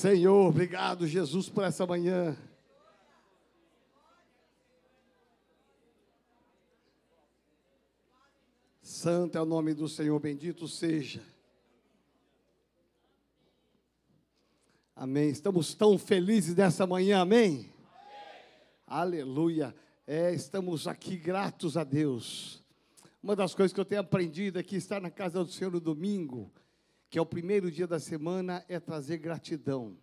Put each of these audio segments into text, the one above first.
Senhor, obrigado, Jesus, por essa manhã. Santo é o nome do Senhor, bendito seja. Amém. Estamos tão felizes nessa manhã, amém? amém. Aleluia. É, estamos aqui gratos a Deus. Uma das coisas que eu tenho aprendido aqui, estar na casa do Senhor no domingo, que é o primeiro dia da semana, é trazer gratidão.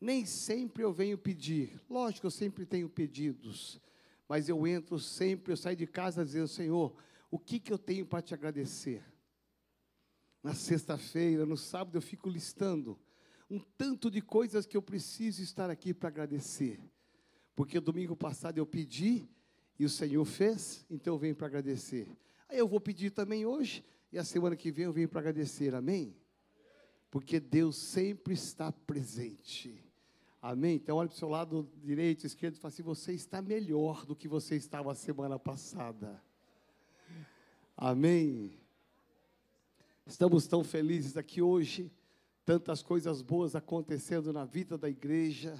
Nem sempre eu venho pedir, lógico, eu sempre tenho pedidos, mas eu entro sempre, eu saio de casa dizendo: Senhor, o que, que eu tenho para te agradecer? Na sexta-feira, no sábado, eu fico listando um tanto de coisas que eu preciso estar aqui para agradecer. Porque domingo passado eu pedi e o Senhor fez, então eu venho para agradecer. Aí eu vou pedir também hoje e a semana que vem eu venho para agradecer, amém? Porque Deus sempre está presente. Amém? Então olhe para o seu lado direito, esquerdo e fala assim: você está melhor do que você estava a semana passada. Amém? Estamos tão felizes aqui hoje tantas coisas boas acontecendo na vida da igreja.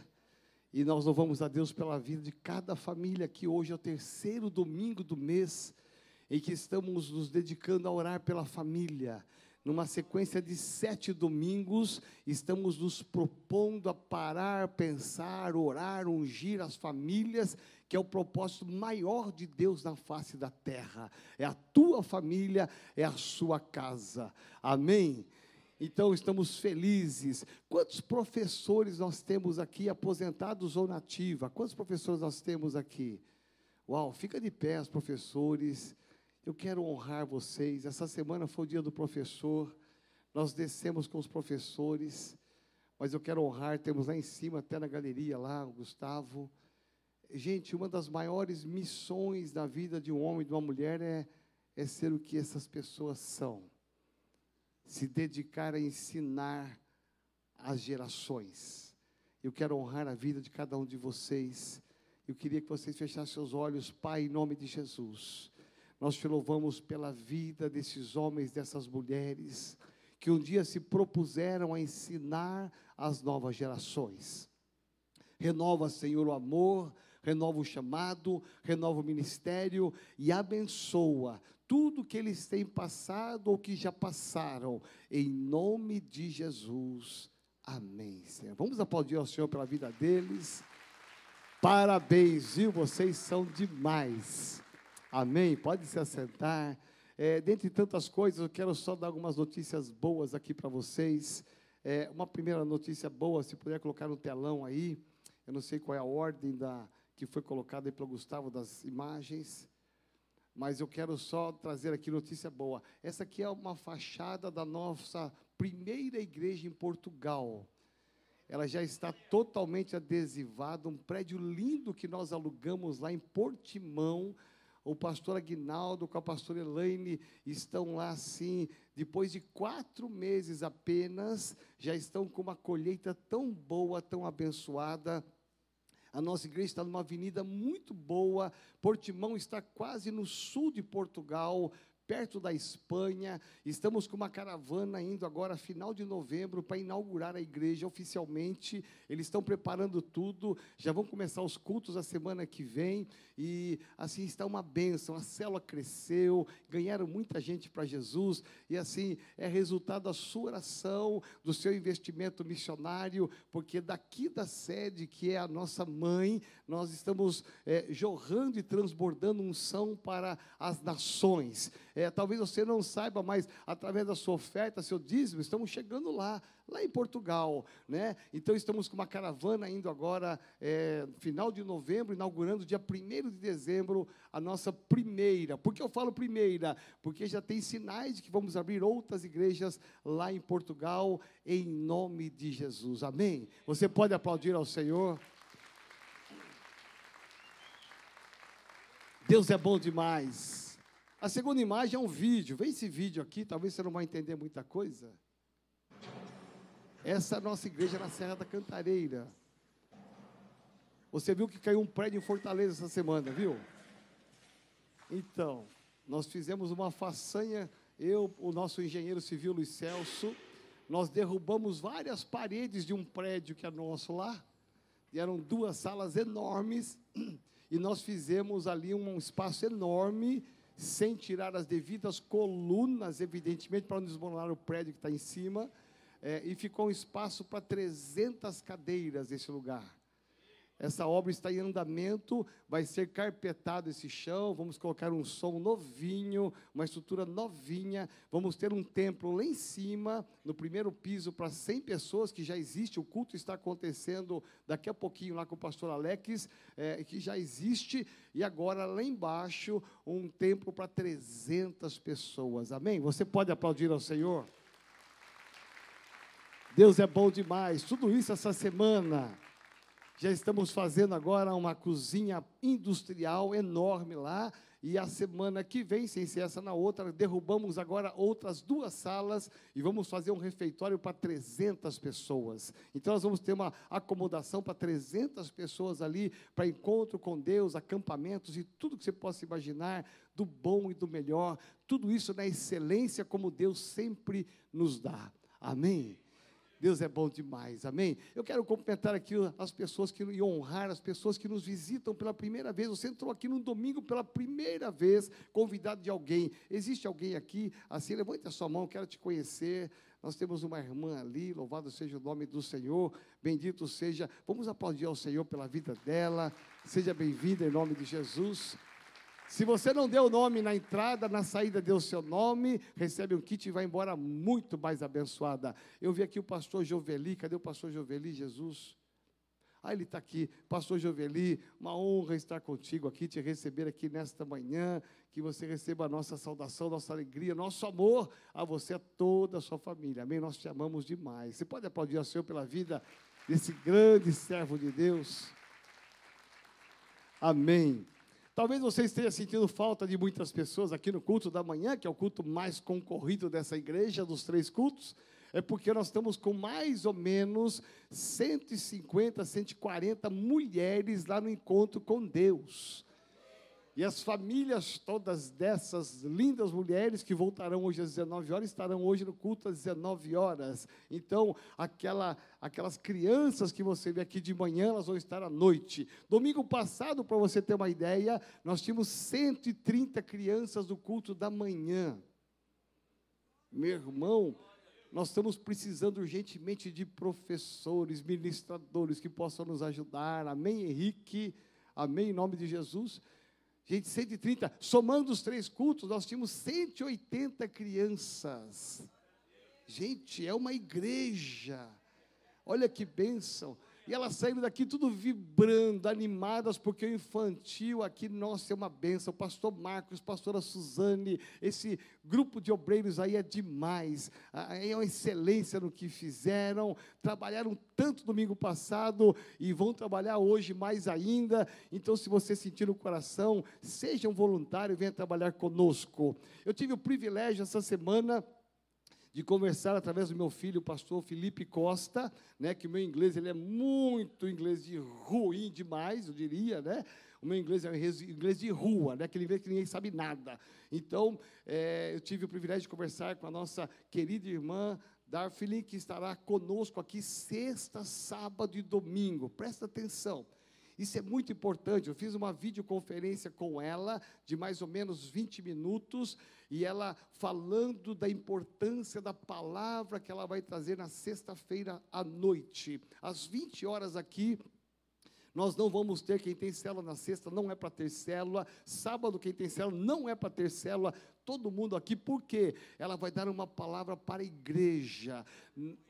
E nós louvamos a Deus pela vida de cada família que hoje é o terceiro domingo do mês em que estamos nos dedicando a orar pela família. Numa sequência de sete domingos, estamos nos propondo a parar, pensar, orar, ungir as famílias, que é o propósito maior de Deus na face da terra. É a tua família, é a sua casa. Amém? Então estamos felizes. Quantos professores nós temos aqui, aposentados ou nativa? Quantos professores nós temos aqui? Uau, fica de pé os professores. Eu quero honrar vocês. Essa semana foi o dia do professor. Nós descemos com os professores. Mas eu quero honrar, temos lá em cima, até na galeria lá, o Gustavo. Gente, uma das maiores missões da vida de um homem e de uma mulher é, é ser o que essas pessoas são se dedicar a ensinar as gerações. Eu quero honrar a vida de cada um de vocês. Eu queria que vocês fechassem seus olhos, Pai, em nome de Jesus. Nós te louvamos pela vida desses homens, dessas mulheres, que um dia se propuseram a ensinar as novas gerações. Renova, Senhor, o amor, renova o chamado, renova o ministério e abençoa tudo que eles têm passado ou que já passaram, em nome de Jesus. Amém, Senhor. Vamos aplaudir ao Senhor pela vida deles. Parabéns, viu? Vocês são demais. Amém. Pode se assentar. É, dentre tantas coisas, eu quero só dar algumas notícias boas aqui para vocês. É, uma primeira notícia boa, se puder colocar no telão aí. Eu não sei qual é a ordem da, que foi colocada aí pelo Gustavo das imagens mas eu quero só trazer aqui notícia boa. Essa aqui é uma fachada da nossa primeira igreja em Portugal. Ela já está totalmente adesivada, um prédio lindo que nós alugamos lá em Portimão. O pastor Aguinaldo com a pastora Elaine estão lá assim, depois de quatro meses apenas, já estão com uma colheita tão boa, tão abençoada. A nossa igreja está numa avenida muito boa. Portimão está quase no sul de Portugal, perto da Espanha. Estamos com uma caravana indo agora, final de novembro, para inaugurar a igreja oficialmente. Eles estão preparando tudo, já vão começar os cultos a semana que vem. E assim está uma bênção. A célula cresceu, ganharam muita gente para Jesus. E assim é resultado da sua oração, do seu investimento missionário, porque daqui da sede, que é a nossa mãe, nós estamos é, jorrando e transbordando unção para as nações. Talvez você não saiba, mas através da sua oferta, seu dízimo, estamos chegando lá, lá em Portugal, né? Então estamos com uma caravana indo agora, é, final de novembro, inaugurando dia 1 de dezembro a nossa primeira. Por que eu falo primeira? Porque já tem sinais de que vamos abrir outras igrejas lá em Portugal, em nome de Jesus. Amém? Você pode aplaudir ao Senhor. Deus é bom demais. A segunda imagem é um vídeo. Vê esse vídeo aqui, talvez você não vai entender muita coisa. Essa é a nossa igreja na Serra da Cantareira. Você viu que caiu um prédio em Fortaleza essa semana, viu? Então, nós fizemos uma façanha, eu, o nosso engenheiro civil Luiz Celso, nós derrubamos várias paredes de um prédio que é nosso lá, e eram duas salas enormes, e nós fizemos ali um espaço enorme, sem tirar as devidas colunas, evidentemente, para não desmoronar o prédio que está em cima, é, e ficou um espaço para 300 cadeiras nesse lugar. Essa obra está em andamento, vai ser carpetado esse chão, vamos colocar um som novinho, uma estrutura novinha, vamos ter um templo lá em cima, no primeiro piso, para 100 pessoas, que já existe, o culto está acontecendo daqui a pouquinho lá com o pastor Alex, é, que já existe, e agora lá embaixo, um templo para 300 pessoas, amém? Você pode aplaudir ao Senhor? Deus é bom demais, tudo isso essa semana. Já estamos fazendo agora uma cozinha industrial enorme lá. E a semana que vem, sem ser essa na outra, derrubamos agora outras duas salas e vamos fazer um refeitório para 300 pessoas. Então, nós vamos ter uma acomodação para 300 pessoas ali, para encontro com Deus, acampamentos e tudo que você possa imaginar, do bom e do melhor. Tudo isso na excelência, como Deus sempre nos dá. Amém? Deus é bom demais, amém? Eu quero cumprimentar aqui as pessoas que e honrar as pessoas que nos visitam pela primeira vez. Você entrou aqui no domingo pela primeira vez, convidado de alguém. Existe alguém aqui? Assim, levante a sua mão, quero te conhecer. Nós temos uma irmã ali, louvado seja o nome do Senhor, bendito seja. Vamos aplaudir ao Senhor pela vida dela. Seja bem-vinda em nome de Jesus. Se você não deu o nome na entrada, na saída deu o seu nome, recebe um kit e vai embora muito mais abençoada. Eu vi aqui o pastor Joveli, cadê o pastor Joveli, Jesus? Ah, ele está aqui, pastor Joveli, uma honra estar contigo aqui, te receber aqui nesta manhã, que você receba a nossa saudação, nossa alegria, nosso amor a você, a toda a sua família, amém? Nós te amamos demais. Você pode aplaudir ao Senhor pela vida desse grande servo de Deus? Amém. Talvez você esteja sentindo falta de muitas pessoas aqui no culto da manhã, que é o culto mais concorrido dessa igreja, dos três cultos. É porque nós estamos com mais ou menos 150, 140 mulheres lá no encontro com Deus. E as famílias todas dessas lindas mulheres que voltarão hoje às 19 horas estarão hoje no culto às 19 horas. Então, aquela, aquelas crianças que você vê aqui de manhã, elas vão estar à noite. Domingo passado, para você ter uma ideia, nós tínhamos 130 crianças do culto da manhã. Meu irmão, nós estamos precisando urgentemente de professores, ministradores que possam nos ajudar. Amém, Henrique? Amém, em nome de Jesus. Gente, 130, somando os três cultos, nós tínhamos 180 crianças. Gente, é uma igreja. Olha que bênção. E elas saíram daqui tudo vibrando, animadas, porque o infantil aqui, nossa, é uma benção. Pastor Marcos, pastora Suzane, esse grupo de obreiros aí é demais. É uma excelência no que fizeram. Trabalharam tanto domingo passado e vão trabalhar hoje mais ainda. Então, se você sentir no coração, seja um voluntário, venha trabalhar conosco. Eu tive o privilégio essa semana de conversar através do meu filho, o pastor Felipe Costa, né, que o meu inglês ele é muito inglês de ruim demais, eu diria, né? O meu inglês é inglês de rua, né? aquele inglês que ninguém sabe nada. Então, é, eu tive o privilégio de conversar com a nossa querida irmã Darfilin, que estará conosco aqui sexta, sábado e domingo. Presta atenção. Isso é muito importante. Eu fiz uma videoconferência com ela de mais ou menos 20 minutos e ela falando da importância da palavra que ela vai trazer na sexta-feira à noite. Às 20 horas aqui, nós não vamos ter quem tem célula na sexta, não é para ter célula. Sábado, quem tem célula, não é para ter célula. Todo mundo aqui, porque ela vai dar uma palavra para a igreja,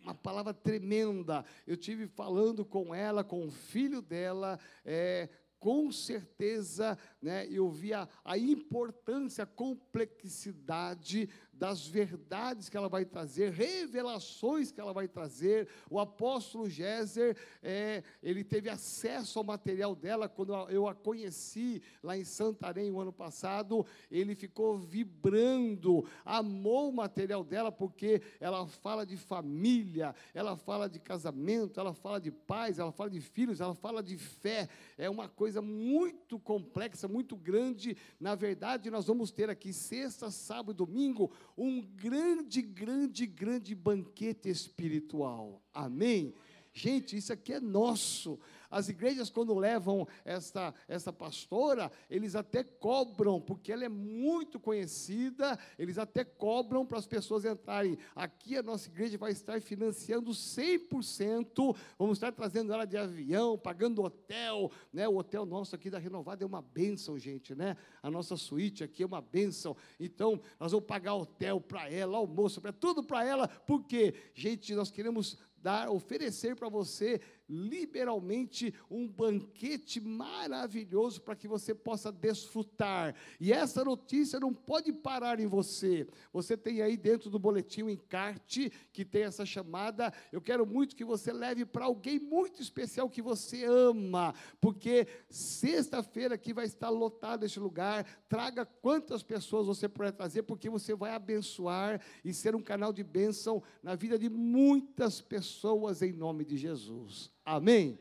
uma palavra tremenda. Eu tive falando com ela, com o filho dela, é, com certeza, né, eu via a importância, a complexidade das verdades que ela vai trazer, revelações que ela vai trazer. O apóstolo Géser, é, ele teve acesso ao material dela quando eu a conheci lá em Santarém o ano passado. Ele ficou vibrando, amou o material dela porque ela fala de família, ela fala de casamento, ela fala de pais, ela fala de filhos, ela fala de fé. É uma coisa muito complexa, muito grande. Na verdade, nós vamos ter aqui sexta, sábado e domingo um grande, grande, grande banquete espiritual. Amém? Gente, isso aqui é nosso. As igrejas, quando levam essa, essa pastora, eles até cobram, porque ela é muito conhecida, eles até cobram para as pessoas entrarem. Aqui a nossa igreja vai estar financiando 100%, vamos estar trazendo ela de avião, pagando hotel, né? O hotel nosso aqui da Renovada é uma bênção, gente, né? A nossa suíte aqui é uma bênção. Então, nós vamos pagar hotel para ela, almoço, para tudo para ela, porque, gente, nós queremos dar, oferecer para você liberalmente um banquete maravilhoso para que você possa desfrutar. E essa notícia não pode parar em você. Você tem aí dentro do boletim o encarte que tem essa chamada. Eu quero muito que você leve para alguém muito especial que você ama, porque sexta-feira aqui vai estar lotado esse lugar. Traga quantas pessoas você puder trazer, porque você vai abençoar e ser um canal de bênção na vida de muitas pessoas em nome de Jesus. Amém?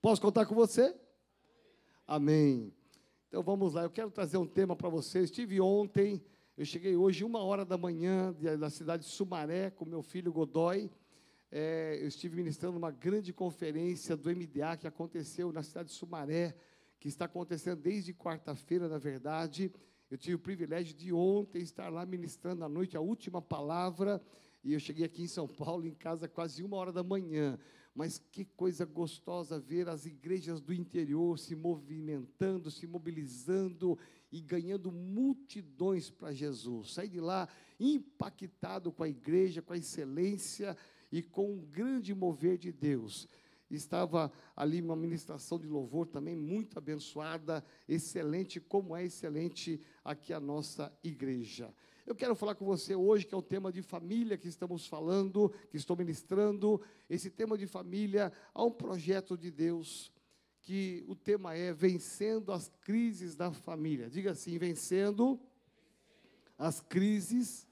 Posso contar com você? Amém. Então vamos lá, eu quero trazer um tema para você. Estive ontem, eu cheguei hoje, uma hora da manhã, da cidade de Sumaré, com meu filho Godoy. É, eu estive ministrando uma grande conferência do MDA que aconteceu na cidade de Sumaré, que está acontecendo desde quarta-feira, na verdade. Eu tive o privilégio de ontem estar lá ministrando à noite a última palavra, e eu cheguei aqui em São Paulo, em casa, quase uma hora da manhã. Mas que coisa gostosa ver as igrejas do interior se movimentando, se mobilizando e ganhando multidões para Jesus. Saí de lá impactado com a igreja, com a excelência e com um grande mover de Deus. Estava ali uma ministração de louvor também muito abençoada, excelente, como é excelente aqui a nossa igreja. Eu quero falar com você hoje, que é o tema de família que estamos falando, que estou ministrando. Esse tema de família, há um projeto de Deus, que o tema é Vencendo as Crises da Família. Diga assim: Vencendo as Crises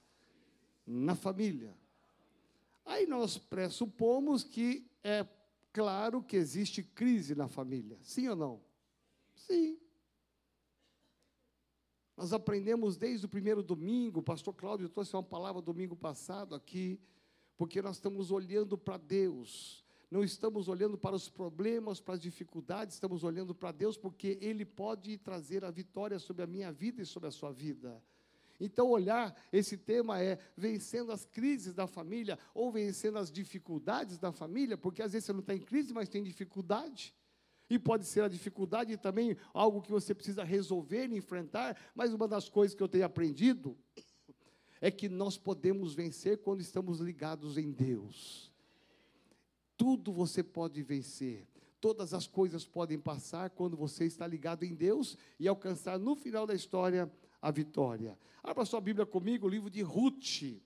na Família. Aí nós pressupomos que é claro que existe crise na família. Sim ou não? Sim. Nós aprendemos desde o primeiro domingo, pastor Cláudio trouxe uma palavra domingo passado aqui, porque nós estamos olhando para Deus, não estamos olhando para os problemas, para as dificuldades, estamos olhando para Deus, porque Ele pode trazer a vitória sobre a minha vida e sobre a sua vida. Então, olhar esse tema é vencendo as crises da família, ou vencendo as dificuldades da família, porque às vezes você não está em crise, mas tem dificuldade e pode ser a dificuldade também algo que você precisa resolver e enfrentar, mas uma das coisas que eu tenho aprendido é que nós podemos vencer quando estamos ligados em Deus. Tudo você pode vencer. Todas as coisas podem passar quando você está ligado em Deus e alcançar no final da história a vitória. Abra sua Bíblia comigo, o livro de Ruth,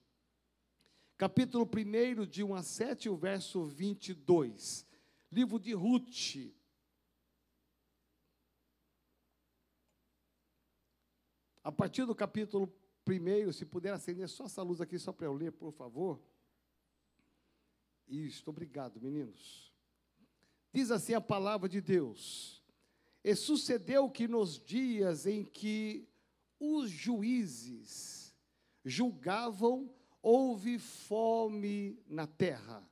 capítulo 1, de 1 a 7, o verso 22. Livro de Ruth. A partir do capítulo 1, se puder acender só essa luz aqui, só para eu ler, por favor. Isso, obrigado, meninos. Diz assim a palavra de Deus: E sucedeu que nos dias em que os juízes julgavam, houve fome na terra.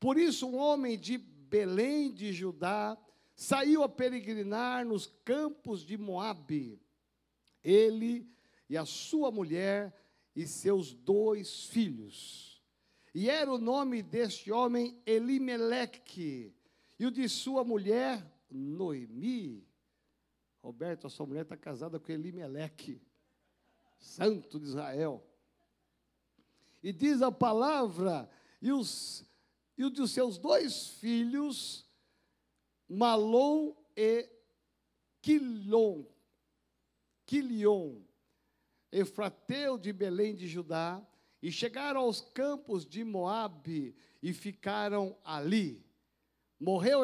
Por isso, um homem de Belém de Judá saiu a peregrinar nos campos de Moabe ele e a sua mulher e seus dois filhos. E era o nome deste homem Elimeleque, e o de sua mulher Noemi. Roberto, a sua mulher está casada com Elimeleque, santo de Israel. E diz a palavra, e, os, e o de seus dois filhos, Malom e Quilom, Quilion, Efrateu de Belém de Judá, e chegaram aos campos de Moabe e ficaram ali. Morreu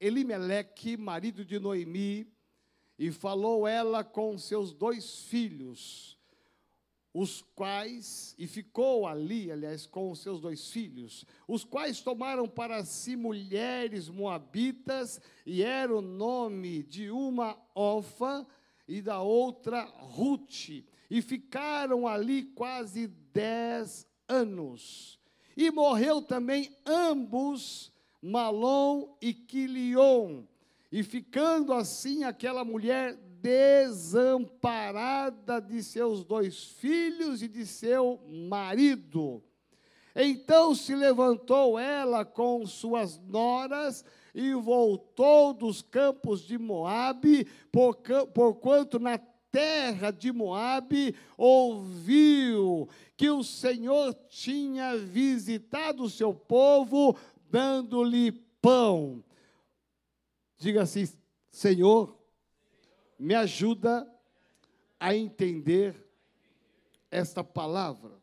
Elimeleque, marido de Noemi, e falou ela com seus dois filhos. os quais, e ficou ali, aliás, com seus dois filhos, os quais tomaram para si mulheres moabitas, e era o nome de uma Ofa e da outra Ruth, e ficaram ali quase dez anos. E morreu também ambos, Malom e Quilion, e ficando assim aquela mulher desamparada de seus dois filhos e de seu marido. Então se levantou ela com suas noras e voltou dos campos de Moabe, porquanto na terra de Moabe ouviu que o Senhor tinha visitado o seu povo, dando-lhe pão. Diga assim: Senhor, me ajuda a entender esta palavra.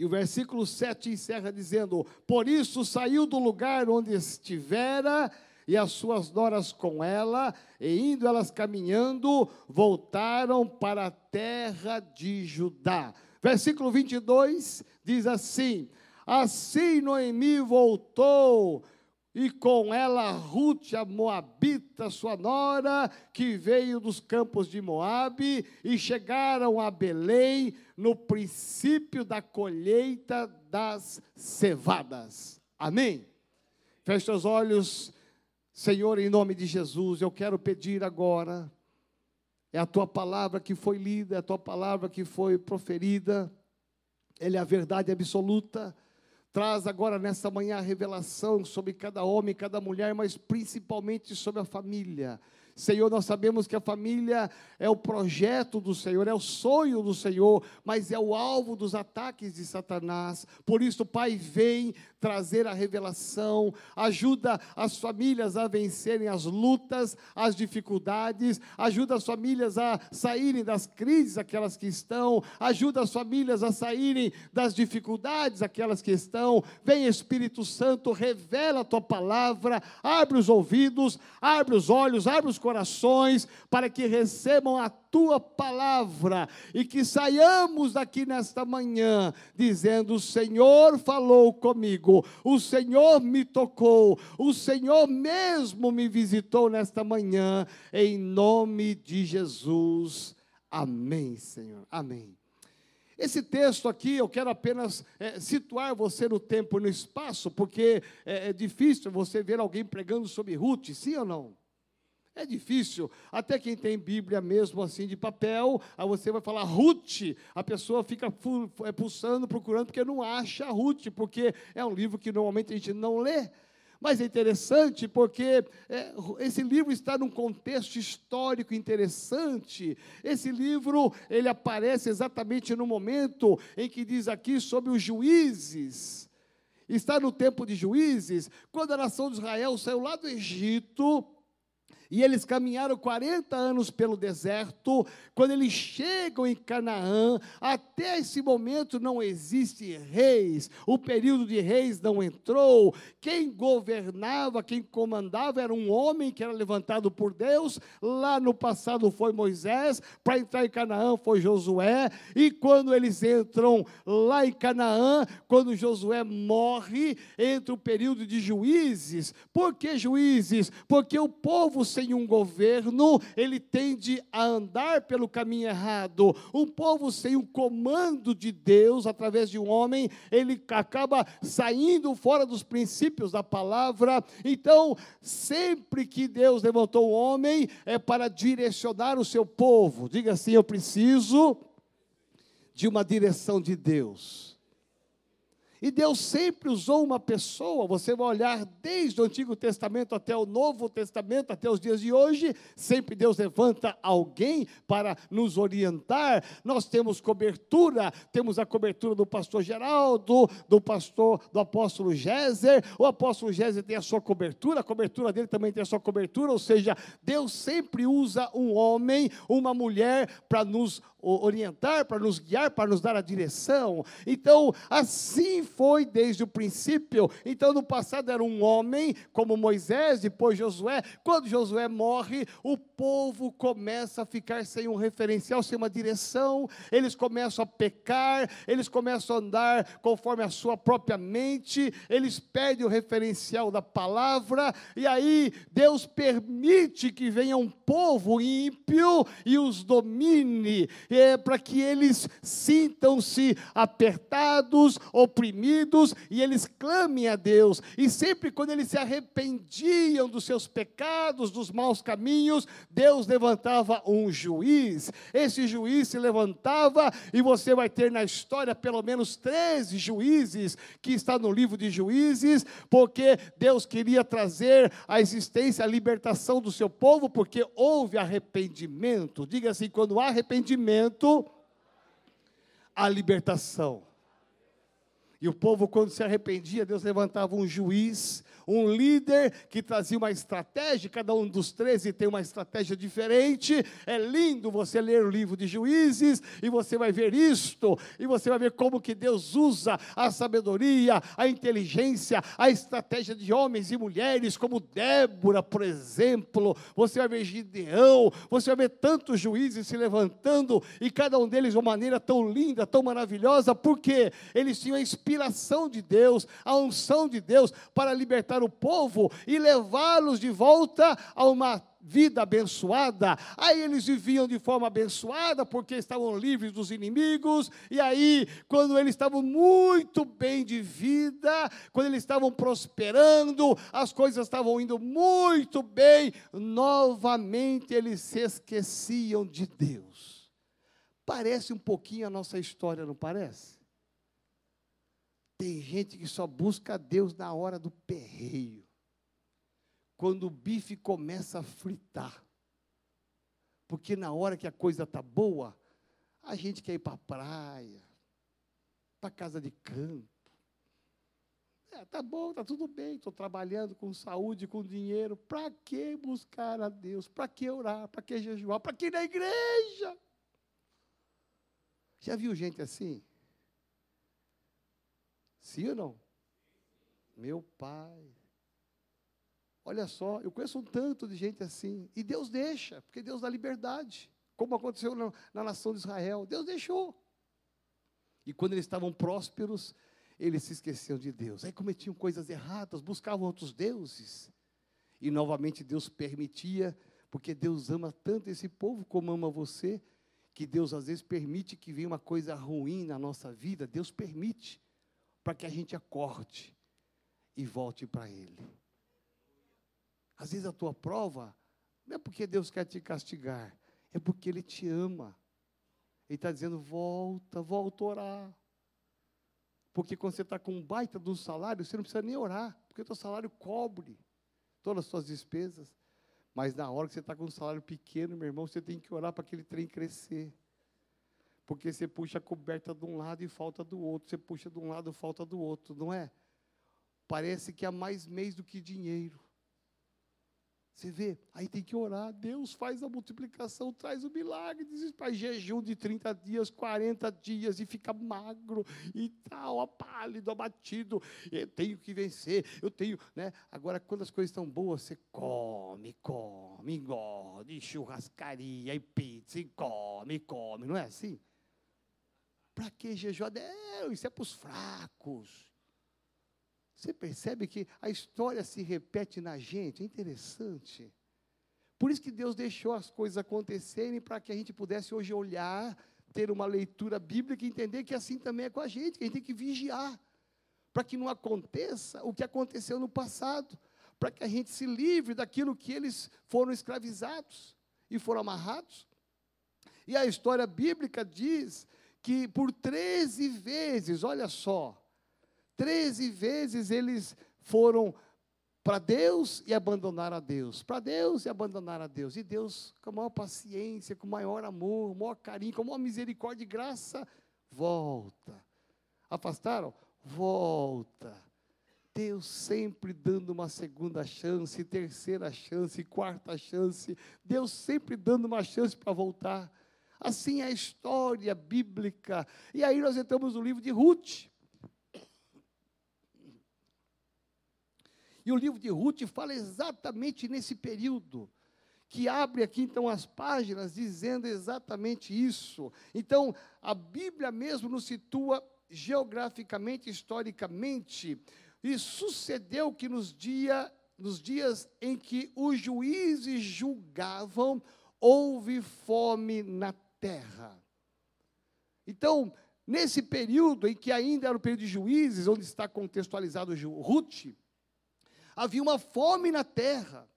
E o versículo 7 encerra dizendo: Por isso saiu do lugar onde estivera, e as suas noras com ela, e indo elas caminhando, voltaram para a terra de Judá. Versículo 22 diz assim: Assim Noemi voltou e com ela Ruth, a Moabita, sua nora, que veio dos campos de Moabe, e chegaram a Belém no princípio da colheita das cevadas. Amém? Feche os olhos, Senhor, em nome de Jesus, eu quero pedir agora, é a tua palavra que foi lida, é a tua palavra que foi proferida, ela é a verdade absoluta Traz agora nessa manhã a revelação sobre cada homem, cada mulher, mas principalmente sobre a família. Senhor, nós sabemos que a família é o projeto do Senhor, é o sonho do Senhor, mas é o alvo dos ataques de Satanás. Por isso, Pai, vem trazer a revelação, ajuda as famílias a vencerem as lutas, as dificuldades, ajuda as famílias a saírem das crises, aquelas que estão, ajuda as famílias a saírem das dificuldades, aquelas que estão. Vem Espírito Santo, revela a tua palavra, abre os ouvidos, abre os olhos, abre os corações, para que recebam a tua palavra e que saiamos daqui nesta manhã dizendo: O Senhor falou comigo, o Senhor me tocou, o Senhor mesmo me visitou nesta manhã, em nome de Jesus. Amém, Senhor. Amém. Esse texto aqui, eu quero apenas é, situar você no tempo e no espaço, porque é, é difícil você ver alguém pregando sobre Ruth, sim ou não? É difícil, até quem tem Bíblia mesmo assim de papel, aí você vai falar Ruth, a pessoa fica é, pulsando, procurando, porque não acha Ruth, porque é um livro que normalmente a gente não lê. Mas é interessante porque é, esse livro está num contexto histórico interessante. Esse livro ele aparece exatamente no momento em que diz aqui sobre os juízes. Está no tempo de juízes, quando a nação de Israel saiu lá do Egito e eles caminharam 40 anos pelo deserto. Quando eles chegam em Canaã, até esse momento não existe reis. O período de reis não entrou. Quem governava, quem comandava era um homem que era levantado por Deus. Lá no passado foi Moisés, para entrar em Canaã foi Josué. E quando eles entram lá em Canaã, quando Josué morre, entra o período de juízes. Por que juízes? Porque o povo se sem um governo, ele tende a andar pelo caminho errado. Um povo sem um comando de Deus, através de um homem, ele acaba saindo fora dos princípios da palavra. Então, sempre que Deus levantou o homem, é para direcionar o seu povo. Diga assim: eu preciso de uma direção de Deus. E Deus sempre usou uma pessoa, você vai olhar desde o Antigo Testamento até o Novo Testamento, até os dias de hoje, sempre Deus levanta alguém para nos orientar. Nós temos cobertura, temos a cobertura do pastor Geraldo, do pastor, do apóstolo Géser. O apóstolo Géser tem a sua cobertura, a cobertura dele também tem a sua cobertura, ou seja, Deus sempre usa um homem, uma mulher para nos orientar, para nos guiar, para nos dar a direção. Então, assim foi desde o princípio. Então, no passado era um homem, como Moisés, depois Josué. Quando Josué morre, o povo começa a ficar sem um referencial, sem uma direção, eles começam a pecar, eles começam a andar conforme a sua própria mente, eles perdem o referencial da palavra, e aí Deus permite que venha um povo ímpio e os domine, é, para que eles sintam-se apertados, oprimidos, e eles clamem a Deus, e sempre quando eles se arrependiam dos seus pecados, dos maus caminhos, Deus levantava um juiz, esse juiz se levantava, e você vai ter na história pelo menos 13 juízes, que está no livro de juízes, porque Deus queria trazer a existência, a libertação do seu povo, porque houve arrependimento. Diga assim: quando há arrependimento, há libertação. E o povo, quando se arrependia, Deus levantava um juiz, um líder que trazia uma estratégia, cada um dos treze tem uma estratégia diferente. É lindo você ler o livro de Juízes e você vai ver isto, e você vai ver como que Deus usa a sabedoria, a inteligência, a estratégia de homens e mulheres, como Débora, por exemplo. Você vai ver Gideão, você vai ver tantos juízes se levantando, e cada um deles de uma maneira tão linda, tão maravilhosa, porque eles tinham a inspiração de Deus, a unção de Deus para libertar o povo e levá-los de volta a uma vida abençoada. Aí eles viviam de forma abençoada porque estavam livres dos inimigos. E aí, quando eles estavam muito bem de vida, quando eles estavam prosperando, as coisas estavam indo muito bem, novamente eles se esqueciam de Deus. Parece um pouquinho a nossa história, não parece? Tem gente que só busca Deus na hora do perreio. Quando o bife começa a fritar. Porque na hora que a coisa está boa, a gente quer ir para a praia, para casa de campo. É, tá bom, tá tudo bem, estou trabalhando com saúde, com dinheiro. Para que buscar a Deus? Para que orar? Para que jejuar? Para que ir na igreja? Já viu gente assim? Sim ou não? Meu pai. Olha só, eu conheço um tanto de gente assim. E Deus deixa, porque Deus dá liberdade. Como aconteceu na, na nação de Israel. Deus deixou. E quando eles estavam prósperos, eles se esqueciam de Deus. Aí cometiam coisas erradas, buscavam outros deuses. E novamente Deus permitia, porque Deus ama tanto esse povo como ama você, que Deus às vezes permite que venha uma coisa ruim na nossa vida. Deus permite para que a gente acorde e volte para Ele. Às vezes a tua prova não é porque Deus quer te castigar, é porque Ele te ama. Ele está dizendo: volta, volta a orar. Porque quando você está com um baita um salário, você não precisa nem orar, porque o teu salário cobre todas as suas despesas. Mas na hora que você está com um salário pequeno, meu irmão, você tem que orar para aquele trem crescer. Porque você puxa a coberta de um lado e falta do outro, você puxa de um lado e falta do outro, não é? Parece que há mais mês do que dinheiro. Você vê, aí tem que orar. Deus faz a multiplicação, traz o milagre. Diz para jejum de 30 dias, 40 dias e fica magro e tal, pálido, abatido. Eu tenho que vencer, eu tenho, né? Agora, quando as coisas estão boas, você come, come, engorde, churrascaria e pizza, e come, come. Não é assim? Para que jejuar? Não, isso é para os fracos. Você percebe que a história se repete na gente, é interessante. Por isso que Deus deixou as coisas acontecerem para que a gente pudesse hoje olhar, ter uma leitura bíblica e entender que assim também é com a gente, que a gente tem que vigiar, para que não aconteça o que aconteceu no passado, para que a gente se livre daquilo que eles foram escravizados e foram amarrados. E a história bíblica diz que por 13 vezes, olha só, 13 vezes eles foram para Deus e abandonaram a Deus, para Deus e abandonaram a Deus, e Deus, com maior paciência, com maior amor, maior carinho, com maior misericórdia e graça, volta. Afastaram? Volta. Deus sempre dando uma segunda chance, terceira chance, quarta chance, Deus sempre dando uma chance para voltar. Assim é a história bíblica. E aí nós entramos no livro de Ruth. E o livro de Ruth fala exatamente nesse período que abre aqui então as páginas dizendo exatamente isso. Então, a Bíblia mesmo nos situa geograficamente, historicamente, e sucedeu que nos, dia, nos dias em que os juízes julgavam, houve fome na terra. Então, nesse período em que ainda era o período de juízes, onde está contextualizado Ruth, havia uma fome na terra.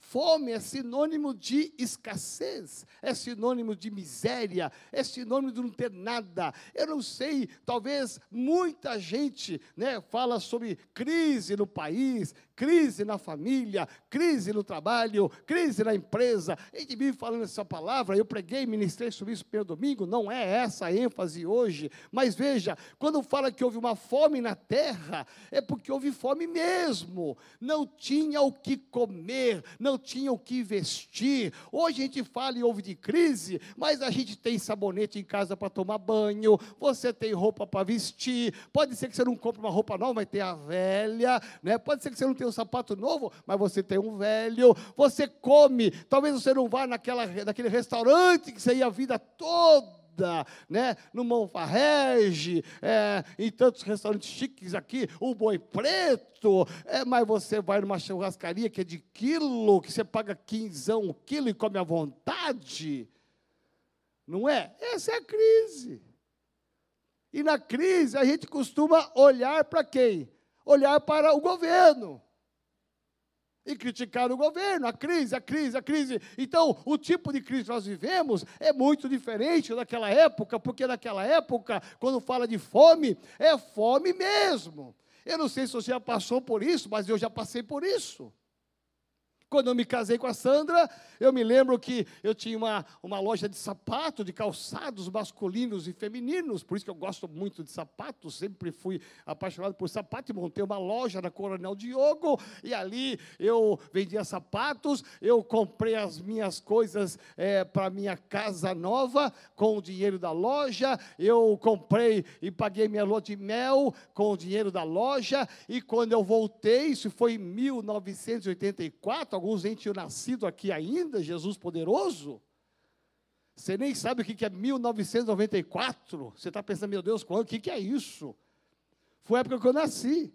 Fome é sinônimo de escassez, é sinônimo de miséria, é sinônimo de não ter nada. Eu não sei, talvez muita gente né, fala sobre crise no país, crise na família, crise no trabalho, crise na empresa. A gente vive falando essa palavra, eu preguei, ministrei sobre isso pelo domingo, não é essa a ênfase hoje, mas veja, quando fala que houve uma fome na terra, é porque houve fome mesmo, não tinha o que comer, não tinha o que vestir. Hoje a gente fala e ouve de crise, mas a gente tem sabonete em casa para tomar banho, você tem roupa para vestir, pode ser que você não compre uma roupa nova, mas tem a velha, né? pode ser que você não tenha um sapato novo, mas você tem um velho, você come, talvez você não vá naquela, naquele restaurante que você ia a vida toda, né, no Monfarrege, é, em tantos restaurantes chiques aqui, o Boi Preto, é, mas você vai numa churrascaria que é de quilo, que você paga quinzão o quilo e come à vontade, não é? Essa é a crise. E na crise a gente costuma olhar para quem? Olhar para o governo e criticar o governo, a crise, a crise, a crise. Então, o tipo de crise que nós vivemos é muito diferente daquela época, porque naquela época, quando fala de fome, é fome mesmo. Eu não sei se você já passou por isso, mas eu já passei por isso. Quando eu me casei com a Sandra, eu me lembro que eu tinha uma, uma loja de sapato, de calçados masculinos e femininos, por isso que eu gosto muito de sapatos, sempre fui apaixonado por sapato e montei uma loja na Coronel Diogo, e ali eu vendia sapatos, eu comprei as minhas coisas é, para minha casa nova com o dinheiro da loja, eu comprei e paguei minha lua de mel com o dinheiro da loja, e quando eu voltei, isso foi em 1984, alguns nem tinham nascido aqui ainda, Jesus poderoso. Você nem sabe o que é 1994. Você está pensando, meu Deus, quando? o que é isso? Foi a época que eu nasci.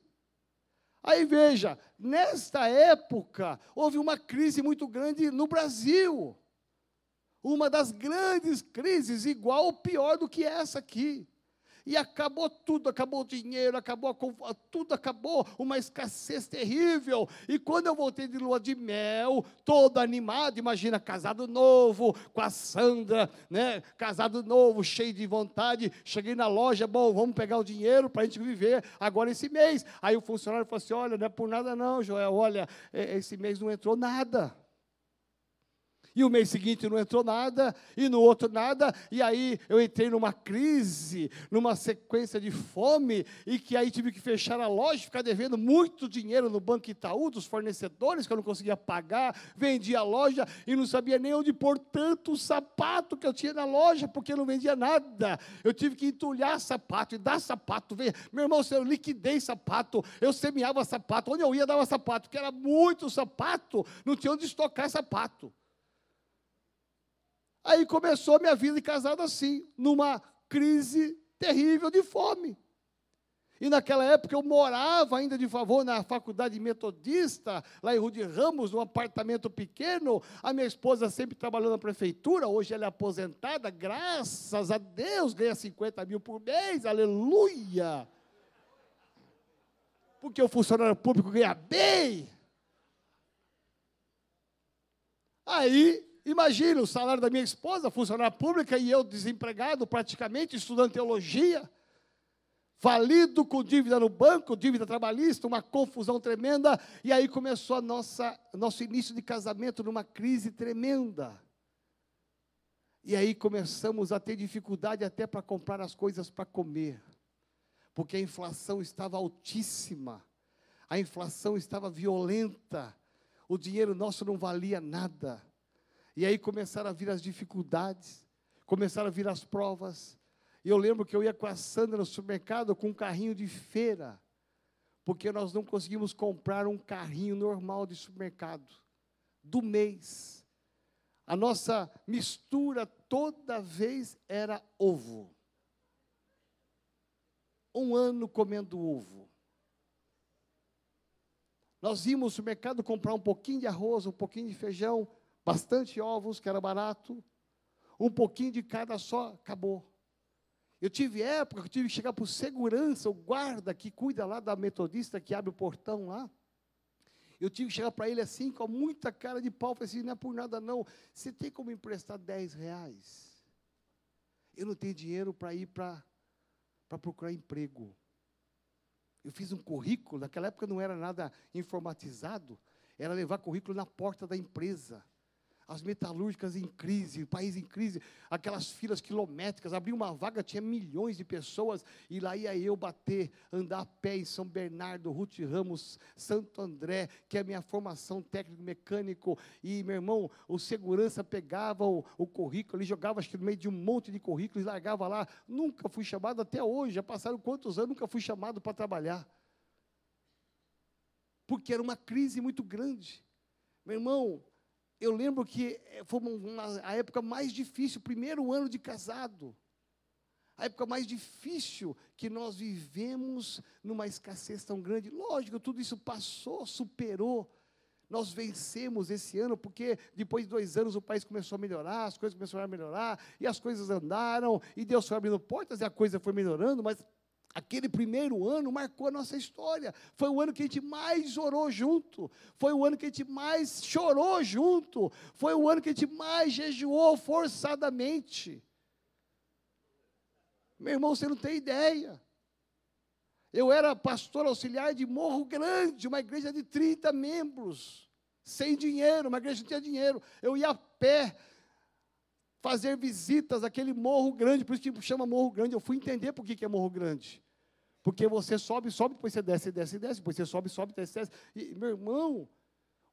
Aí veja, nesta época, houve uma crise muito grande no Brasil. Uma das grandes crises, igual ou pior do que essa aqui e acabou tudo, acabou o dinheiro, acabou a, tudo acabou, uma escassez terrível. E quando eu voltei de lua de mel, todo animado, imagina, casado novo, com a Sandra, né? Casado novo, cheio de vontade, cheguei na loja, bom, vamos pegar o dinheiro para a gente viver agora esse mês. Aí o funcionário falou assim: olha, não é por nada não, Joel, olha, esse mês não entrou nada e o mês seguinte não entrou nada, e no outro nada, e aí eu entrei numa crise, numa sequência de fome, e que aí tive que fechar a loja, ficar devendo muito dinheiro no Banco Itaú, dos fornecedores, que eu não conseguia pagar, vendi a loja e não sabia nem onde pôr tanto sapato que eu tinha na loja, porque eu não vendia nada. Eu tive que entulhar sapato e dar sapato. Meu irmão, eu liquidei sapato, eu semeava sapato, onde eu ia dava sapato, porque era muito sapato, não tinha onde estocar sapato. Aí começou minha vida de casado assim, numa crise terrível de fome. E naquela época eu morava ainda de favor na faculdade metodista, lá em Rua de Ramos, num apartamento pequeno. A minha esposa sempre trabalhou na prefeitura, hoje ela é aposentada, graças a Deus, ganha 50 mil por mês, aleluia. Porque o funcionário público ganha bem. Aí Imagina o salário da minha esposa, funcionária pública, e eu desempregado, praticamente, estudando teologia, falido com dívida no banco, dívida trabalhista, uma confusão tremenda, e aí começou a nossa nosso início de casamento numa crise tremenda. E aí começamos a ter dificuldade até para comprar as coisas para comer, porque a inflação estava altíssima, a inflação estava violenta, o dinheiro nosso não valia nada. E aí começaram a vir as dificuldades, começaram a vir as provas. E eu lembro que eu ia com a Sandra no supermercado com um carrinho de feira, porque nós não conseguimos comprar um carrinho normal de supermercado do mês. A nossa mistura toda vez era ovo. Um ano comendo ovo. Nós íamos no supermercado comprar um pouquinho de arroz, um pouquinho de feijão, bastante ovos, que era barato, um pouquinho de cada só, acabou. Eu tive época que tive que chegar o segurança, o guarda que cuida lá da metodista, que abre o portão lá. Eu tive que chegar para ele assim, com muita cara de pau, falei assim, não é por nada não, você tem como emprestar 10 reais? Eu não tenho dinheiro para ir para procurar emprego. Eu fiz um currículo, naquela época não era nada informatizado, era levar currículo na porta da empresa as metalúrgicas em crise, o país em crise, aquelas filas quilométricas, abrir uma vaga, tinha milhões de pessoas, e lá ia eu bater, andar a pé em São Bernardo, Ruth Ramos, Santo André, que é a minha formação técnico-mecânico, e meu irmão, o segurança pegava o, o currículo, ele jogava acho que no meio de um monte de currículos, largava lá, nunca fui chamado até hoje, já passaram quantos anos, nunca fui chamado para trabalhar, porque era uma crise muito grande, meu irmão, eu lembro que eh, foi uma, a época mais difícil, primeiro ano de casado. A época mais difícil que nós vivemos numa escassez tão grande. Lógico, tudo isso passou, superou. Nós vencemos esse ano, porque depois de dois anos o país começou a melhorar, as coisas começaram a melhorar, e as coisas andaram, e Deus foi abrindo portas, e a coisa foi melhorando, mas Aquele primeiro ano marcou a nossa história. Foi o ano que a gente mais orou junto. Foi o ano que a gente mais chorou junto. Foi o ano que a gente mais jejuou forçadamente. Meu irmão, você não tem ideia. Eu era pastor auxiliar de Morro Grande, uma igreja de 30 membros, sem dinheiro, uma igreja não tinha dinheiro. Eu ia a pé fazer visitas àquele Morro Grande, por isso que chama Morro Grande. Eu fui entender por que é Morro Grande. Porque você sobe, sobe, depois você desce, desce, desce, depois você sobe, sobe, desce, desce. E, meu irmão,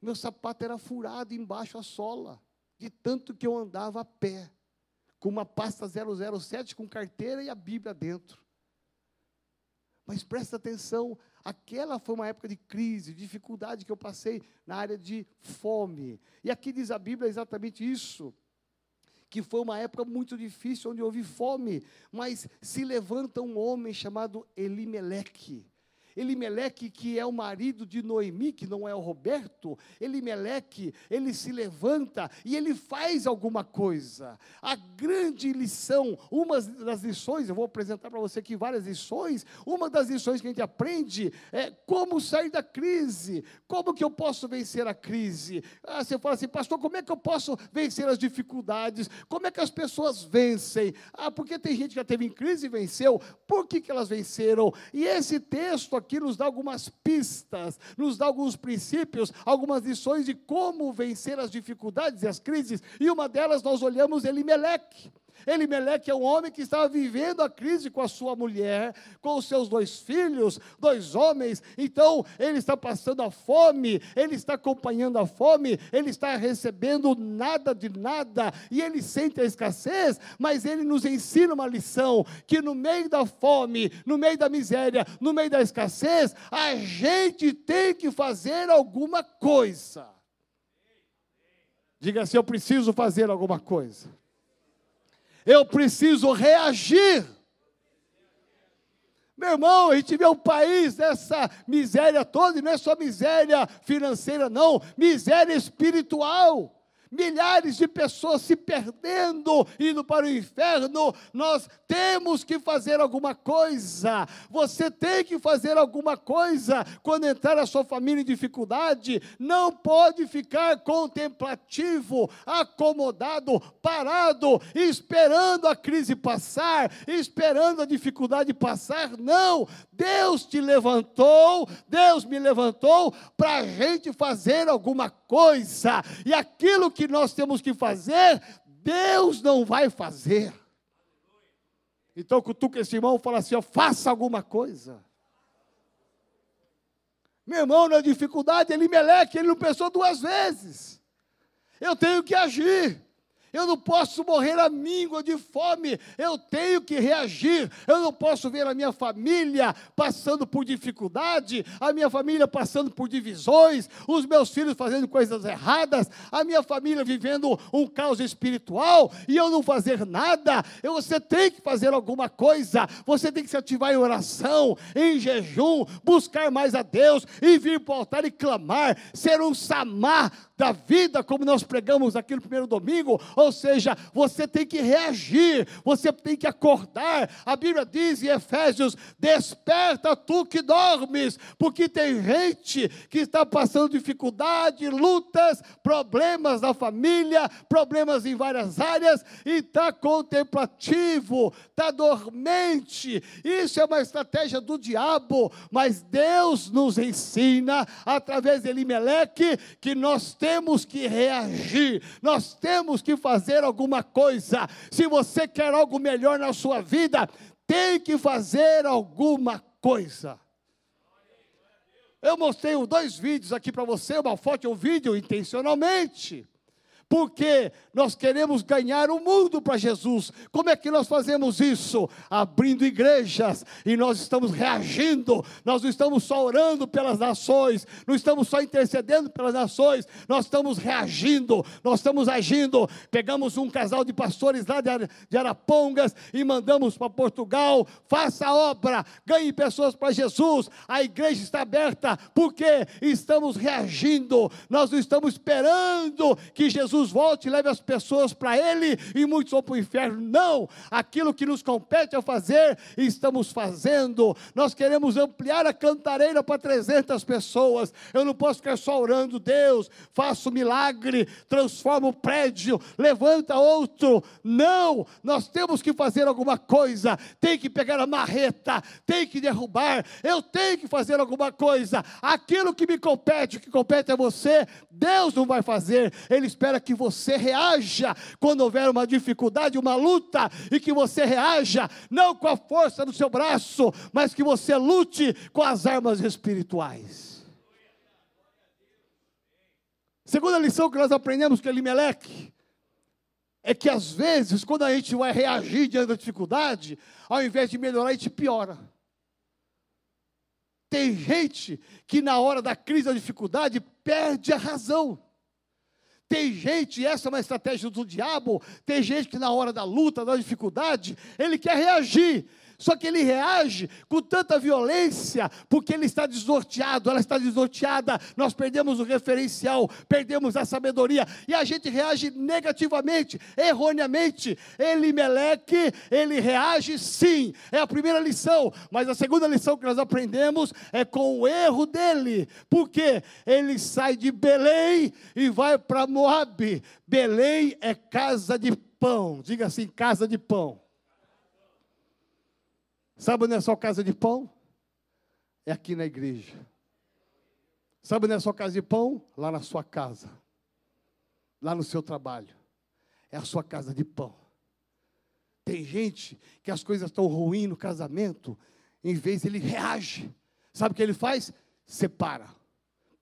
meu sapato era furado embaixo a sola, de tanto que eu andava a pé, com uma pasta 007 com carteira e a Bíblia dentro. Mas presta atenção, aquela foi uma época de crise, de dificuldade que eu passei na área de fome. E aqui diz a Bíblia exatamente isso que foi uma época muito difícil, onde houve fome, mas se levanta um homem chamado Elimeleque. Elimeleque, que é o marido de Noemi, que não é o Roberto, Elimeleque, ele se levanta e ele faz alguma coisa. A grande lição, uma das lições, eu vou apresentar para você aqui várias lições, uma das lições que a gente aprende é como sair da crise, como que eu posso vencer a crise. Ah, você fala assim, pastor, como é que eu posso vencer as dificuldades? Como é que as pessoas vencem? Ah, porque tem gente que já teve em crise e venceu, por que, que elas venceram? E esse texto aqui nos dá algumas pistas, nos dá alguns princípios, algumas lições de como vencer as dificuldades e as crises, e uma delas nós olhamos Elimeleque. Elimeleque é um homem que estava vivendo a crise com a sua mulher, com os seus dois filhos, dois homens. Então, ele está passando a fome, ele está acompanhando a fome, ele está recebendo nada de nada, e ele sente a escassez, mas ele nos ensina uma lição: que no meio da fome, no meio da miséria, no meio da escassez, a gente tem que fazer alguma coisa. Diga assim: eu preciso fazer alguma coisa eu preciso reagir. Meu irmão, a gente vê o país nessa miséria toda, e não é só miséria financeira, não, miséria espiritual milhares de pessoas se perdendo, indo para o inferno. Nós temos que fazer alguma coisa. Você tem que fazer alguma coisa quando entrar a sua família em dificuldade. Não pode ficar contemplativo, acomodado, parado, esperando a crise passar, esperando a dificuldade passar. Não, Deus te levantou, Deus me levantou para a gente fazer alguma coisa, e aquilo que nós temos que fazer, Deus não vai fazer. Então, cutuca esse irmão e fala assim: ó, faça alguma coisa. Meu irmão, na dificuldade, ele meleque, ele não pensou duas vezes. Eu tenho que agir. Eu não posso morrer à míngua de fome. Eu tenho que reagir. Eu não posso ver a minha família passando por dificuldade, a minha família passando por divisões, os meus filhos fazendo coisas erradas, a minha família vivendo um caos espiritual e eu não fazer nada. Eu, você tem que fazer alguma coisa. Você tem que se ativar em oração, em jejum, buscar mais a Deus e vir para o altar e clamar, ser um samar da vida, como nós pregamos aqui no primeiro domingo, ou seja, você tem que reagir, você tem que acordar. A Bíblia diz em Efésios: desperta tu que dormes, porque tem gente que está passando dificuldade, lutas, problemas na família, problemas em várias áreas, e está contemplativo, está dormente. Isso é uma estratégia do diabo, mas Deus nos ensina, através de Elimeleque, que nós temos temos que reagir, nós temos que fazer alguma coisa. Se você quer algo melhor na sua vida, tem que fazer alguma coisa. Eu mostrei dois vídeos aqui para você, uma foto e um vídeo intencionalmente porque nós queremos ganhar o mundo para Jesus. Como é que nós fazemos isso? Abrindo igrejas. E nós estamos reagindo, nós não estamos só orando pelas nações, não estamos só intercedendo pelas nações, nós estamos reagindo, nós estamos agindo. Pegamos um casal de pastores lá de Arapongas e mandamos para Portugal, faça a obra, ganhe pessoas para Jesus. A igreja está aberta. Porque estamos reagindo, nós não estamos esperando que Jesus Jesus volte e leve as pessoas para Ele e muitos vão para o inferno. Não! Aquilo que nos compete a fazer, estamos fazendo. Nós queremos ampliar a cantareira para 300 pessoas. Eu não posso ficar só orando, Deus, faça um milagre, transforma o prédio, levanta outro. Não! Nós temos que fazer alguma coisa. Tem que pegar a marreta, tem que derrubar. Eu tenho que fazer alguma coisa. Aquilo que me compete, o que compete a você, Deus não vai fazer. Ele espera que você reaja quando houver uma dificuldade, uma luta, e que você reaja não com a força do seu braço, mas que você lute com as armas espirituais. Segunda lição que nós aprendemos com Elimelech é que às vezes, quando a gente vai reagir diante da dificuldade, ao invés de melhorar, a gente piora. Tem gente que na hora da crise, da dificuldade, perde a razão. Tem gente, essa é uma estratégia do diabo, tem gente que na hora da luta, da dificuldade, ele quer reagir. Só que ele reage com tanta violência, porque ele está desnorteado, ela está desnorteada, nós perdemos o referencial, perdemos a sabedoria, e a gente reage negativamente, erroneamente. Ele meleque, ele reage sim, é a primeira lição, mas a segunda lição que nós aprendemos é com o erro dele, porque ele sai de Belém e vai para Moabe. Belém é casa de pão, diga assim, casa de pão. Sabe onde é a sua casa de pão? É aqui na igreja. Sabe onde é a sua casa de pão? Lá na sua casa. Lá no seu trabalho. É a sua casa de pão. Tem gente que as coisas estão ruins no casamento, em vez ele reage. Sabe o que ele faz? Separa.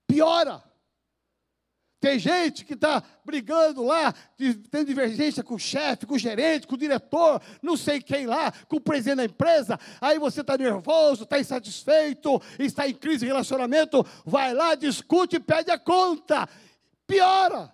Piora. Tem gente que está brigando lá, tendo divergência com o chefe, com o gerente, com o diretor, não sei quem lá, com o presidente da empresa. Aí você está nervoso, está insatisfeito, está em crise de relacionamento. Vai lá, discute e pede a conta. Piora.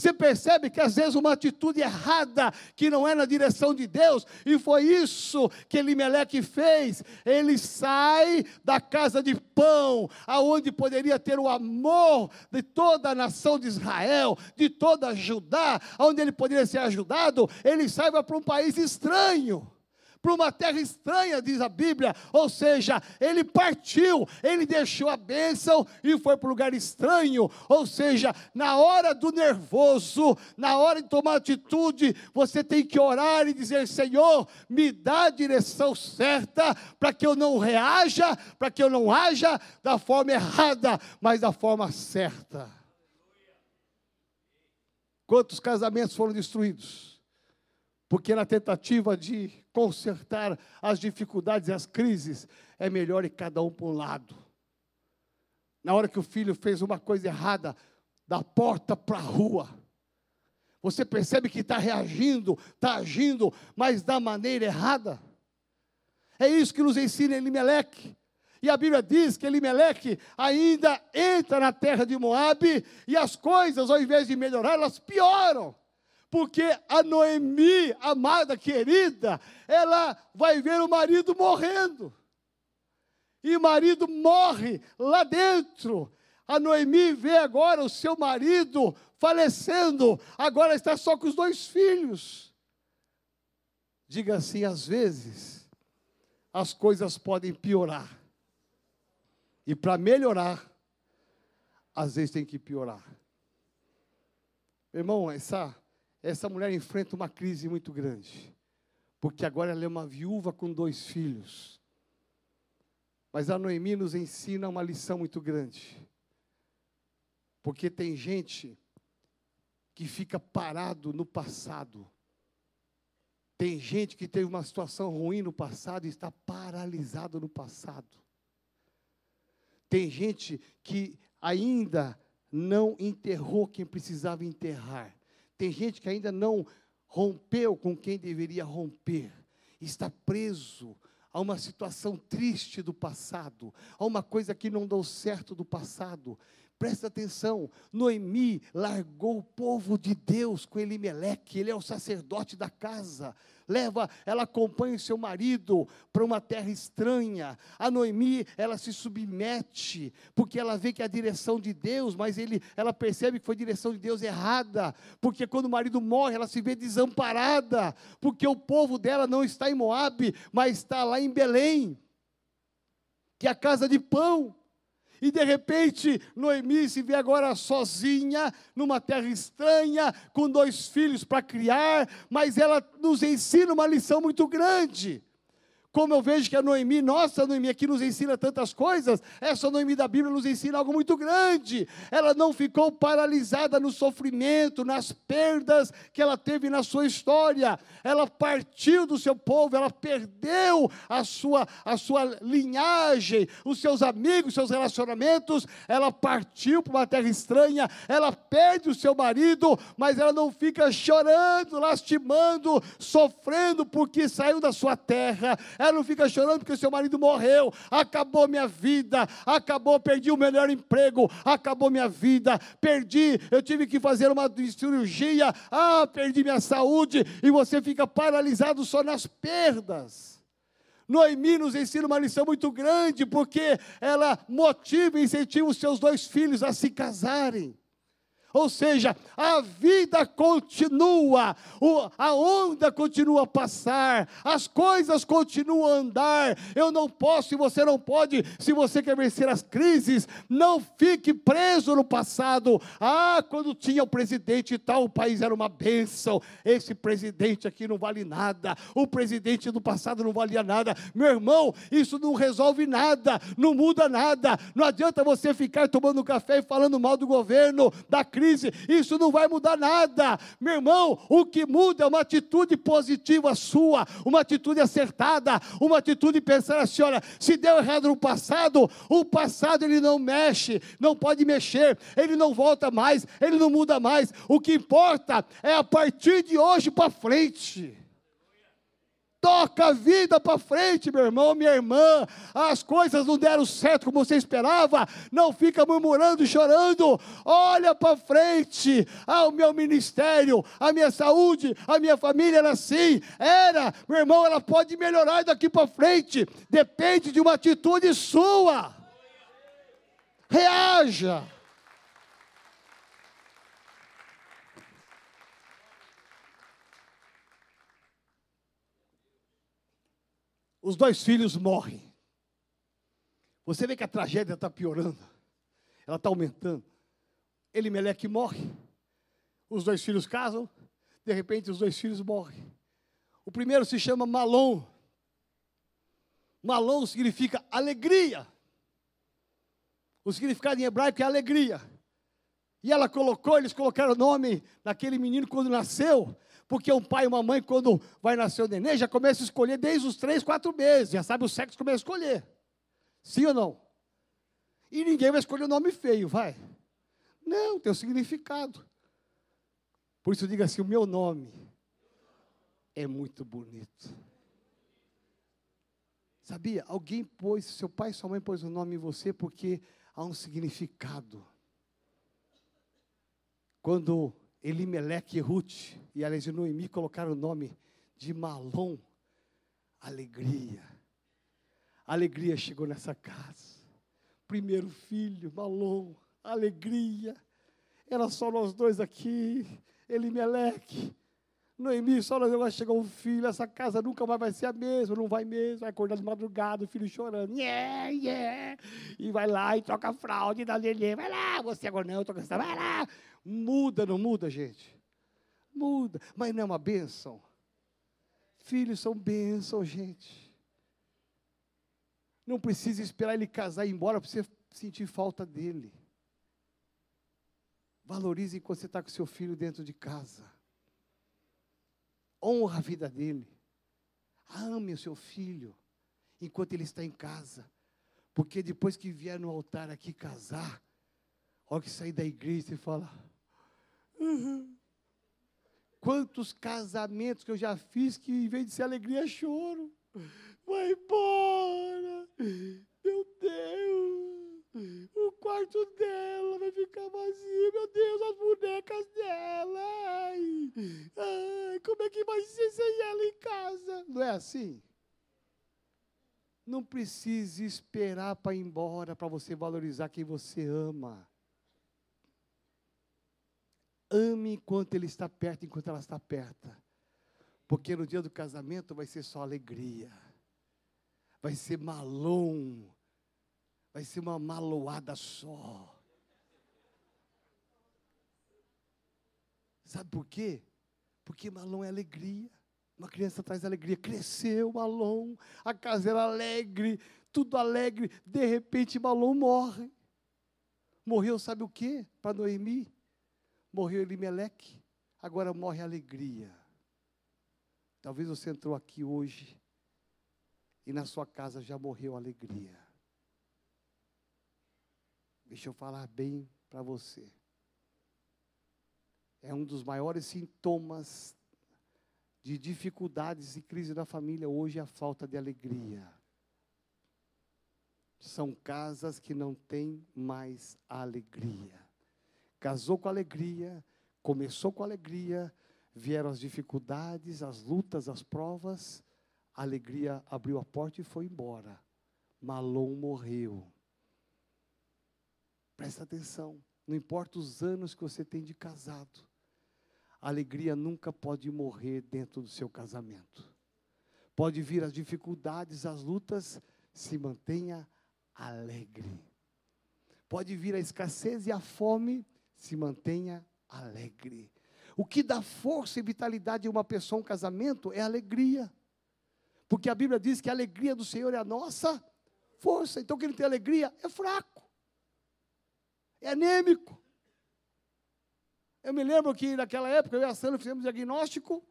Você percebe que às vezes uma atitude errada, que não é na direção de Deus, e foi isso que Elimeleque fez. Ele sai da casa de pão, aonde poderia ter o amor de toda a nação de Israel, de toda Judá, onde ele poderia ser ajudado, ele sai para um país estranho para uma terra estranha, diz a Bíblia. Ou seja, ele partiu, ele deixou a bênção e foi para um lugar estranho. Ou seja, na hora do nervoso, na hora de tomar atitude, você tem que orar e dizer: Senhor, me dá a direção certa para que eu não reaja, para que eu não haja da forma errada, mas da forma certa. Quantos casamentos foram destruídos? Porque na tentativa de consertar as dificuldades e as crises, é melhor ir cada um para um lado. Na hora que o filho fez uma coisa errada, da porta para a rua. Você percebe que está reagindo, está agindo, mas da maneira errada. É isso que nos ensina Elimeleque. E a Bíblia diz que Elimeleque ainda entra na terra de Moabe e as coisas, ao invés de melhorar, elas pioram. Porque a Noemi, amada, querida, ela vai ver o marido morrendo. E o marido morre lá dentro. A Noemi vê agora o seu marido falecendo, agora está só com os dois filhos. Diga assim: às vezes, as coisas podem piorar. E para melhorar, às vezes tem que piorar. Irmão, essa, essa mulher enfrenta uma crise muito grande. Porque agora ela é uma viúva com dois filhos. Mas a Noemi nos ensina uma lição muito grande. Porque tem gente que fica parado no passado. Tem gente que teve uma situação ruim no passado e está paralisado no passado. Tem gente que ainda não enterrou quem precisava enterrar. Tem gente que ainda não rompeu com quem deveria romper. Está preso a uma situação triste do passado, a uma coisa que não deu certo do passado. Presta atenção, Noemi largou o povo de Deus com Elimeleque, ele é o sacerdote da casa. Leva, ela acompanha seu marido para uma terra estranha. A Noemi, ela se submete, porque ela vê que é a direção de Deus, mas ele, ela percebe que foi a direção de Deus errada, porque quando o marido morre, ela se vê desamparada, porque o povo dela não está em Moabe, mas está lá em Belém, que é a casa de pão. E de repente, Noemi se vê agora sozinha, numa terra estranha, com dois filhos para criar, mas ela nos ensina uma lição muito grande. Como eu vejo que a Noemi, nossa Noemi aqui nos ensina tantas coisas, essa Noemi da Bíblia nos ensina algo muito grande. Ela não ficou paralisada no sofrimento, nas perdas que ela teve na sua história. Ela partiu do seu povo, ela perdeu a sua, a sua linhagem, os seus amigos, seus relacionamentos. Ela partiu para uma terra estranha, ela perde o seu marido, mas ela não fica chorando, lastimando, sofrendo porque saiu da sua terra ela não fica chorando porque seu marido morreu, acabou minha vida, acabou, perdi o melhor emprego, acabou minha vida, perdi, eu tive que fazer uma cirurgia, ah, perdi minha saúde, e você fica paralisado só nas perdas. Noemi nos ensina uma lição muito grande, porque ela motiva e incentiva os seus dois filhos a se casarem. Ou seja, a vida continua, a onda continua a passar, as coisas continuam a andar. Eu não posso e você não pode, se você quer vencer as crises, não fique preso no passado. Ah, quando tinha o presidente e tal, o país era uma bênção. Esse presidente aqui não vale nada, o presidente do passado não valia nada. Meu irmão, isso não resolve nada, não muda nada. Não adianta você ficar tomando café e falando mal do governo, da crise crise, isso não vai mudar nada. Meu irmão, o que muda é uma atitude positiva sua, uma atitude acertada, uma atitude de pensar assim: olha, se deu errado no passado, o passado ele não mexe, não pode mexer, ele não volta mais, ele não muda mais. O que importa é a partir de hoje para frente. Toca a vida para frente, meu irmão, minha irmã. As coisas não deram certo como você esperava. Não fica murmurando, chorando. Olha para frente. Ah, o meu ministério, a minha saúde, a minha família era assim. Era, meu irmão, ela pode melhorar daqui para frente. Depende de uma atitude sua. Reaja. Os dois filhos morrem. Você vê que a tragédia está piorando, ela está aumentando. Elimeleque morre, os dois filhos casam, de repente os dois filhos morrem. O primeiro se chama Malom. Malom significa alegria. O significado em hebraico é alegria. E ela colocou, eles colocaram o nome naquele menino quando nasceu, porque um pai e uma mãe, quando vai nascer o neném, já começa a escolher desde os três, quatro meses, já sabe o sexo, começa a escolher. Sim ou não? E ninguém vai escolher o nome feio, vai? Não, tem um significado. Por isso diga assim: o meu nome é muito bonito. Sabia? Alguém pôs, seu pai e sua mãe pôs o um nome em você porque há um significado. Quando Elimeleque e Ruth e aliás Noemi colocaram o nome de Malom, alegria. Alegria chegou nessa casa. Primeiro filho, Malom, alegria. Era só nós dois aqui, Elimeleque. Noemi, só nós vai chegar um filho, essa casa nunca mais vai ser a mesma, não vai mesmo, vai acordar de madrugada, o filho chorando, yeah, yeah, e vai lá e troca a fralda, e dá lelê, vai lá, você agora não, troca essa, vai lá, muda, não muda, gente? Muda, mas não é uma bênção? Filhos são bênçãos, gente. Não precisa esperar ele casar e ir embora para você sentir falta dele. Valorize enquanto você está com seu filho dentro de casa. Honra a vida dele. Ame o seu filho enquanto ele está em casa. Porque depois que vier no altar aqui casar, hora que sair da igreja e fala. Uhum. Quantos casamentos que eu já fiz que em vez de ser alegria, é choro. Vai embora. Meu Deus. Quarto dela vai ficar vazio. Meu Deus, as bonecas dela. Ai, ai, como é que vai ser sem ela em casa? Não é assim? Não precise esperar para ir embora para você valorizar quem você ama. Ame enquanto ele está perto, enquanto ela está perto. Porque no dia do casamento vai ser só alegria. Vai ser malom. Vai ser uma maloada só. Sabe por quê? Porque malom é alegria. Uma criança traz alegria. Cresceu malom, a casa era alegre, tudo alegre. De repente malom morre. Morreu, sabe o quê? Para Noemi Morreu Elimeleque, agora morre a alegria. Talvez você entrou aqui hoje e na sua casa já morreu a alegria. Deixa eu falar bem para você. É um dos maiores sintomas de dificuldades e crise da família hoje a falta de alegria. São casas que não têm mais alegria casou com alegria, começou com alegria, vieram as dificuldades, as lutas, as provas, a alegria abriu a porta e foi embora. Malom morreu. Presta atenção, não importa os anos que você tem de casado, a alegria nunca pode morrer dentro do seu casamento. Pode vir as dificuldades, as lutas, se mantenha alegre. Pode vir a escassez e a fome, se mantenha alegre. O que dá força e vitalidade a uma pessoa, um casamento, é alegria. Porque a Bíblia diz que a alegria do Senhor é a nossa força. Então, quem não tem alegria é fraco, é anêmico. Eu me lembro que naquela época eu e a Sandra fizemos diagnóstico,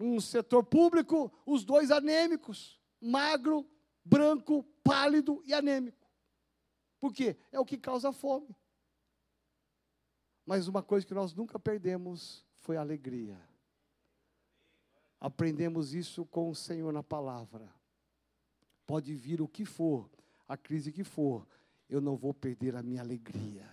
um setor público, os dois anêmicos, magro, branco, pálido e anêmico. Por quê? É o que causa fome. Mas uma coisa que nós nunca perdemos foi a alegria. Aprendemos isso com o Senhor na palavra. Pode vir o que for, a crise que for, eu não vou perder a minha alegria.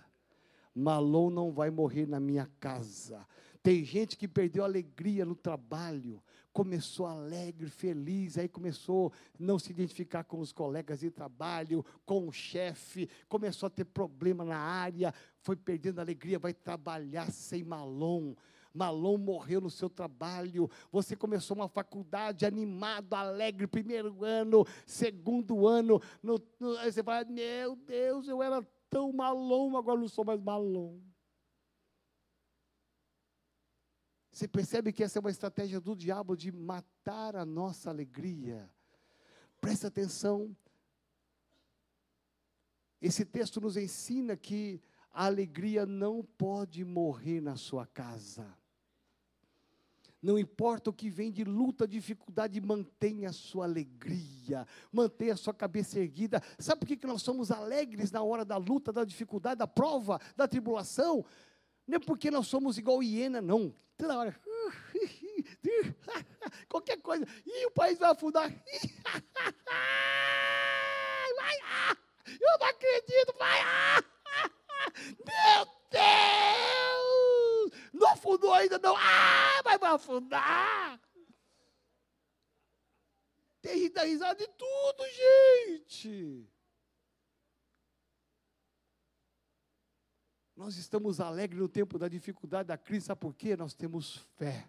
Malom não vai morrer na minha casa. Tem gente que perdeu a alegria no trabalho, começou alegre, feliz, aí começou não se identificar com os colegas de trabalho, com o chefe, começou a ter problema na área, foi perdendo a alegria, vai trabalhar sem malom. Malom morreu no seu trabalho, você começou uma faculdade animado, alegre, primeiro ano, segundo ano, no, no, aí você fala, meu Deus, eu era tão malom, agora não sou mais malom. Você percebe que essa é uma estratégia do diabo de matar a nossa alegria. Presta atenção. Esse texto nos ensina que a alegria não pode morrer na sua casa. Não importa o que vem de luta, dificuldade, mantenha a sua alegria, mantenha a sua cabeça erguida. Sabe por que nós somos alegres na hora da luta, da dificuldade, da prova, da tribulação? Não é porque nós somos igual hiena, não. Toda hora. Qualquer coisa. E o país vai afundar. Vai. Eu não acredito. Vai. Meu Deus! Ainda, não. Ah, vai afundar. Tem da risada de tudo, gente. Nós estamos alegres no tempo da dificuldade, da crise, sabe por quê? Nós temos fé.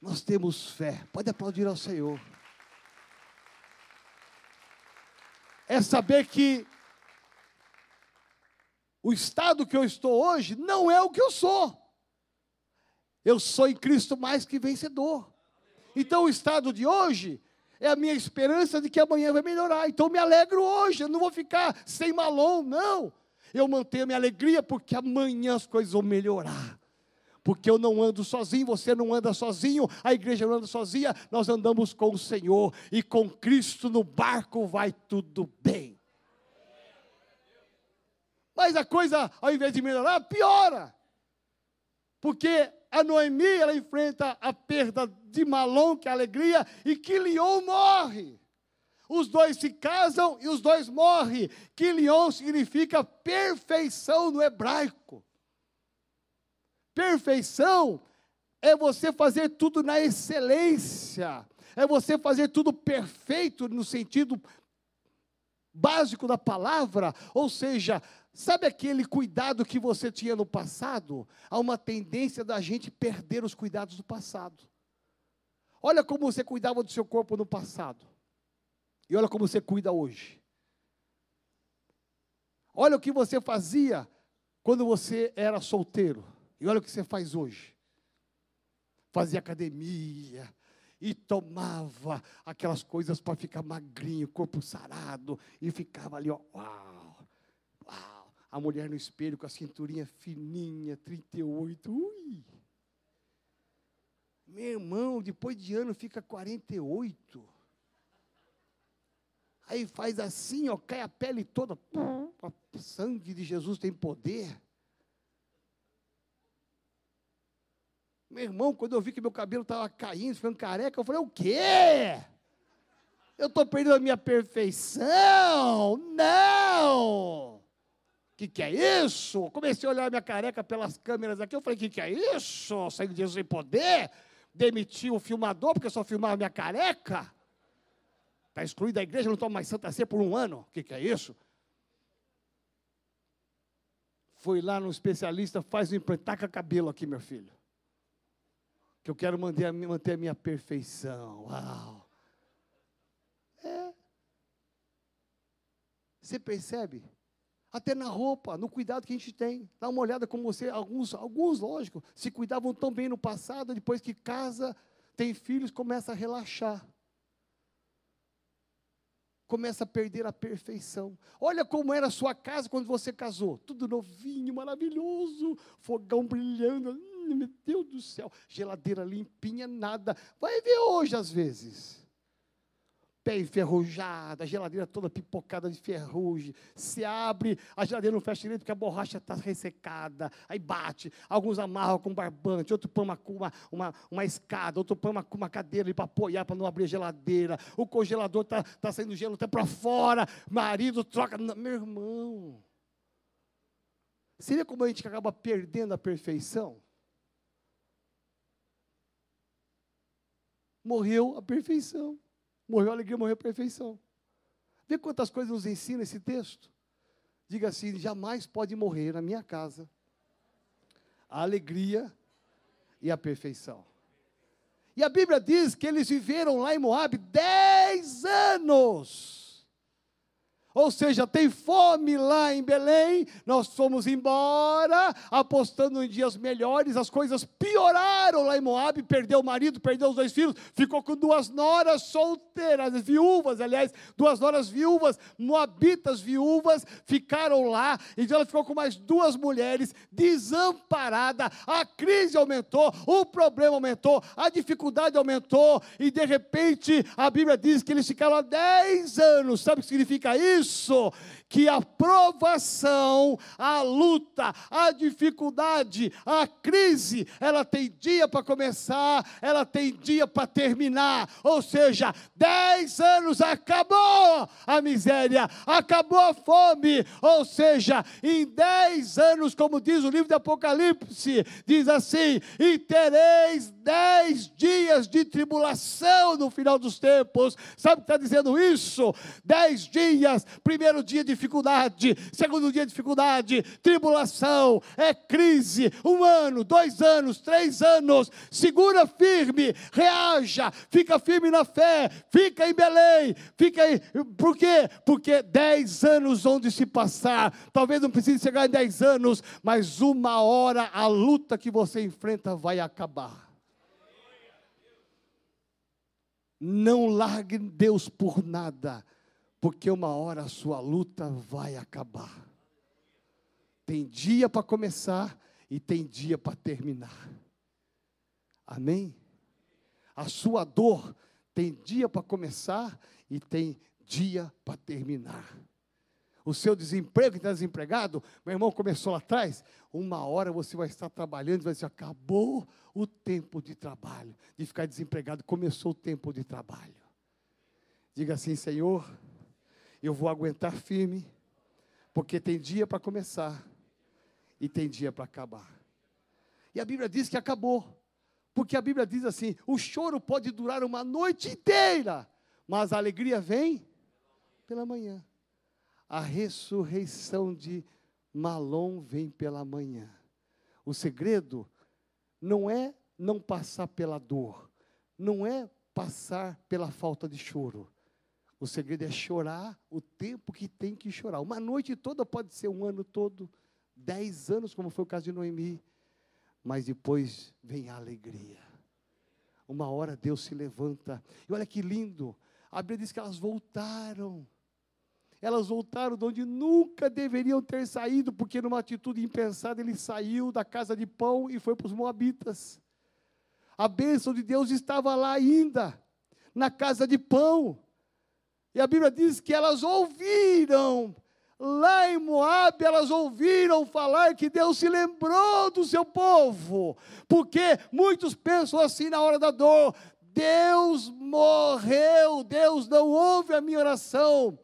Nós temos fé. Pode aplaudir ao Senhor. É saber que o estado que eu estou hoje não é o que eu sou. Eu sou em Cristo mais que vencedor. Então o estado de hoje é a minha esperança de que amanhã vai melhorar. Então me alegro hoje, eu não vou ficar sem malom, não. Eu mantenho a minha alegria porque amanhã as coisas vão melhorar. Porque eu não ando sozinho, você não anda sozinho, a igreja não anda sozinha, nós andamos com o Senhor e com Cristo no barco vai tudo bem. Mas a coisa, ao invés de melhorar, piora. Porque a Noemi, ela enfrenta a perda de Malom, que é a alegria, e Quilion morre. Os dois se casam e os dois morrem. Quilion significa perfeição no hebraico. Perfeição é você fazer tudo na excelência, é você fazer tudo perfeito no sentido básico da palavra, ou seja, Sabe aquele cuidado que você tinha no passado? Há uma tendência da gente perder os cuidados do passado. Olha como você cuidava do seu corpo no passado. E olha como você cuida hoje. Olha o que você fazia quando você era solteiro. E olha o que você faz hoje. Fazia academia, e tomava aquelas coisas para ficar magrinho, corpo sarado, e ficava ali, ó, uau, uau a mulher no espelho com a cinturinha fininha, 38. Ui! Meu irmão, depois de ano fica 48. Aí faz assim, ó, cai a pele toda. O sangue de Jesus tem poder. Meu irmão, quando eu vi que meu cabelo estava caindo, ficando careca, eu falei: o quê? Eu estou perdendo a minha perfeição? Não! que, que é isso? Comecei a olhar minha careca pelas câmeras aqui. Eu falei: que, que é isso? Sangue de Jesus em poder? Demiti o filmador porque só filmava minha careca? Está excluído da igreja, não toma mais Santa Ceia por um ano. O que, que é isso? Foi lá no especialista, faz um implante, taca cabelo aqui, meu filho. Que eu quero manter, manter a minha perfeição. Uau! É. Você percebe? até na roupa, no cuidado que a gente tem. Dá uma olhada como você, alguns, alguns, lógico, se cuidavam tão bem no passado, depois que casa, tem filhos, começa a relaxar. Começa a perder a perfeição. Olha como era a sua casa quando você casou. Tudo novinho, maravilhoso, fogão brilhando. Hum, meu Deus do céu, geladeira limpinha, nada. Vai ver hoje às vezes pé enferrujado, a geladeira toda pipocada de ferrugem. Se abre, a geladeira não fecha direito porque a borracha está ressecada. Aí bate. Alguns amarram com barbante, outro põe uma, uma, uma, escada, outro põe uma, uma cadeira para apoiar para não abrir a geladeira. O congelador está tá saindo gelo até para fora. Marido troca. Meu irmão. Vê como a gente acaba perdendo a perfeição? Morreu a perfeição. Morreu a alegria, morreu a perfeição. Vê quantas coisas nos ensina esse texto. Diga assim: jamais pode morrer na minha casa a alegria e a perfeição. E a Bíblia diz que eles viveram lá em Moab dez anos. Ou seja, tem fome lá em Belém, nós fomos embora, apostando em dias melhores, as coisas pioraram lá em Moab, perdeu o marido, perdeu os dois filhos, ficou com duas noras solteiras, viúvas, aliás, duas noras viúvas, moabitas viúvas, ficaram lá, então ela ficou com mais duas mulheres, desamparada, a crise aumentou, o problema aumentou, a dificuldade aumentou, e de repente a Bíblia diz que eles ficaram há 10 anos, sabe o que significa isso? Isso que a provação, a luta, a dificuldade, a crise, ela tem dia para começar, ela tem dia para terminar. Ou seja, dez anos acabou a miséria, acabou a fome. Ou seja, em dez anos, como diz o livro de Apocalipse, diz assim: e tereis dez dias de tribulação no final dos tempos. Sabe o que está dizendo isso? Dez dias, primeiro dia dificuldade, segundo dia dificuldade, tribulação, é crise, um ano, dois anos, três anos, segura firme, reaja, fica firme na fé, fica em Belém, fica aí, por quê? Porque dez anos onde se passar, talvez não precise chegar em dez anos, mas uma hora a luta que você enfrenta vai acabar. Não largue Deus por nada, porque uma hora a sua luta vai acabar. Tem dia para começar e tem dia para terminar. Amém? A sua dor tem dia para começar e tem dia para terminar. O seu desemprego, que está desempregado, meu irmão começou lá atrás. Uma hora você vai estar trabalhando e vai dizer: acabou o tempo de trabalho, de ficar desempregado, começou o tempo de trabalho. Diga assim: Senhor, eu vou aguentar firme, porque tem dia para começar e tem dia para acabar. E a Bíblia diz que acabou, porque a Bíblia diz assim: o choro pode durar uma noite inteira, mas a alegria vem pela manhã. A ressurreição de Malom vem pela manhã. O segredo não é não passar pela dor, não é passar pela falta de choro. O segredo é chorar o tempo que tem que chorar. Uma noite toda pode ser um ano todo, dez anos, como foi o caso de Noemi. Mas depois vem a alegria. Uma hora Deus se levanta. E olha que lindo. A Bíblia diz que elas voltaram. Elas voltaram de onde nunca deveriam ter saído, porque numa atitude impensada ele saiu da casa de pão e foi para os Moabitas. A bênção de Deus estava lá ainda, na casa de pão. E a Bíblia diz que elas ouviram, lá em Moab, elas ouviram falar que Deus se lembrou do seu povo, porque muitos pensam assim na hora da dor: Deus morreu, Deus não ouve a minha oração.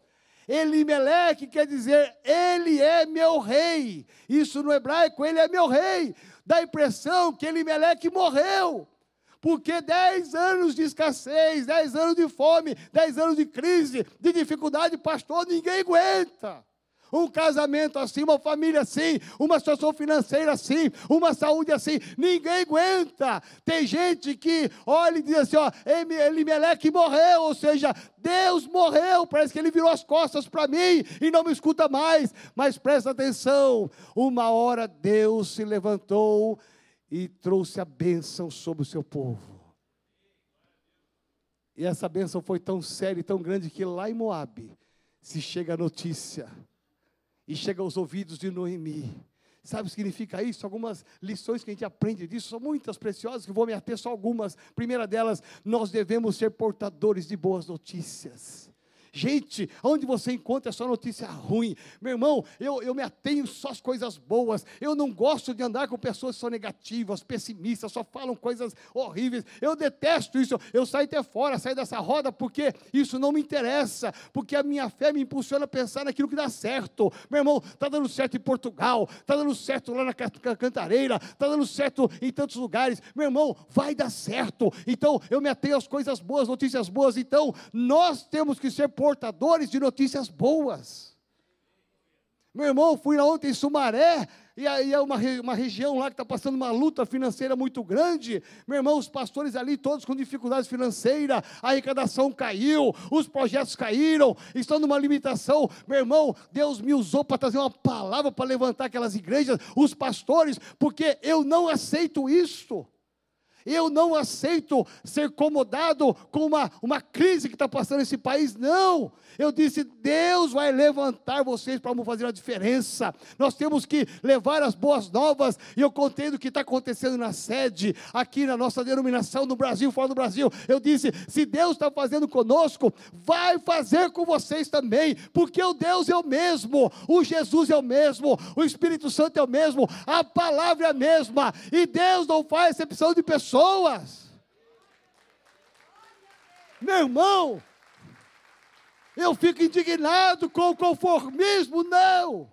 Elimeleque quer dizer, ele é meu rei. Isso no hebraico, ele é meu rei. Dá a impressão que Elimeleque morreu. Porque dez anos de escassez, dez anos de fome, dez anos de crise, de dificuldade, pastor, ninguém aguenta. Um casamento assim, uma família assim, uma situação financeira assim, uma saúde assim, ninguém aguenta. Tem gente que olha e diz assim: ó, Elimeleque morreu, ou seja, Deus morreu, parece que ele virou as costas para mim e não me escuta mais. Mas presta atenção: uma hora Deus se levantou e trouxe a bênção sobre o seu povo. E essa bênção foi tão séria e tão grande que lá em Moabe se chega a notícia e chega aos ouvidos de Noemi. Sabe o que significa isso? Algumas lições que a gente aprende disso são muitas preciosas, que vou me ater só algumas. Primeira delas, nós devemos ser portadores de boas notícias. Gente, onde você encontra só notícia ruim? Meu irmão, eu, eu me atenho só às coisas boas. Eu não gosto de andar com pessoas que são negativas, pessimistas, só falam coisas horríveis. Eu detesto isso. Eu saio até fora, saio dessa roda, porque isso não me interessa. Porque a minha fé me impulsiona a pensar naquilo que dá certo. Meu irmão, está dando certo em Portugal, está dando certo lá na Cantareira, está dando certo em tantos lugares. Meu irmão, vai dar certo. Então, eu me atenho às coisas boas, notícias boas. Então, nós temos que ser portadores de notícias boas. Meu irmão, fui lá ontem em Sumaré, e aí é uma, uma região lá que está passando uma luta financeira muito grande. Meu irmão, os pastores ali, todos com dificuldades financeiras, a arrecadação caiu, os projetos caíram, estão numa limitação. Meu irmão, Deus me usou para trazer uma palavra para levantar aquelas igrejas, os pastores, porque eu não aceito isso. Eu não aceito ser comodado com uma, uma crise que está passando nesse país, não. Eu disse: Deus vai levantar vocês para fazer a diferença. Nós temos que levar as boas novas. E eu contei do que está acontecendo na sede, aqui na nossa denominação, no Brasil, fora do Brasil. Eu disse: se Deus está fazendo conosco, vai fazer com vocês também, porque o Deus é o mesmo, o Jesus é o mesmo, o Espírito Santo é o mesmo, a palavra é a mesma, e Deus não faz exceção de pessoas pessoas. Meu irmão, eu fico indignado com o conformismo, não.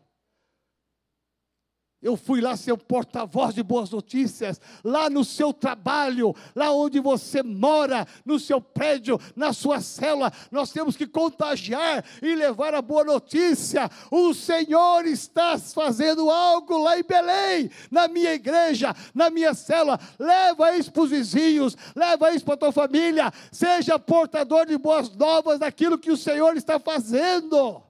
Eu fui lá ser porta-voz de boas notícias, lá no seu trabalho, lá onde você mora, no seu prédio, na sua cela. Nós temos que contagiar e levar a boa notícia. O Senhor está fazendo algo lá em Belém, na minha igreja, na minha cela. Leva isso para os vizinhos, leva isso para a tua família. Seja portador de boas novas daquilo que o Senhor está fazendo.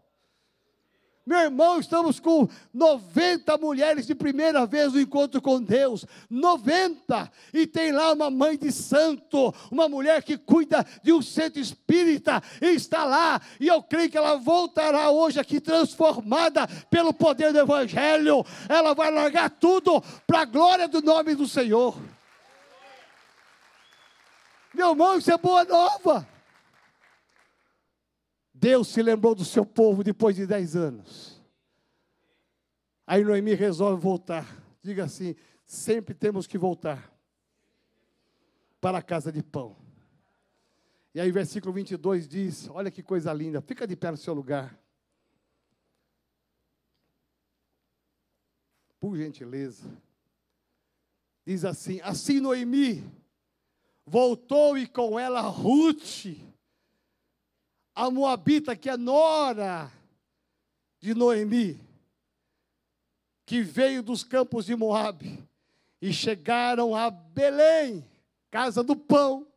Meu irmão, estamos com 90 mulheres de primeira vez no encontro com Deus. 90! E tem lá uma mãe de santo, uma mulher que cuida de um centro espírita, e está lá. E eu creio que ela voltará hoje aqui transformada pelo poder do Evangelho. Ela vai largar tudo para a glória do nome do Senhor. Meu irmão, isso é boa nova. Deus se lembrou do seu povo depois de dez anos. Aí Noemi resolve voltar. Diga assim: sempre temos que voltar para a casa de pão. E aí, versículo 22 diz: Olha que coisa linda, fica de pé no seu lugar. Por gentileza. Diz assim: Assim Noemi voltou e com ela Ruth a Moabita, que é nora de Noemi, que veio dos campos de Moabe, e chegaram a Belém, casa do pão,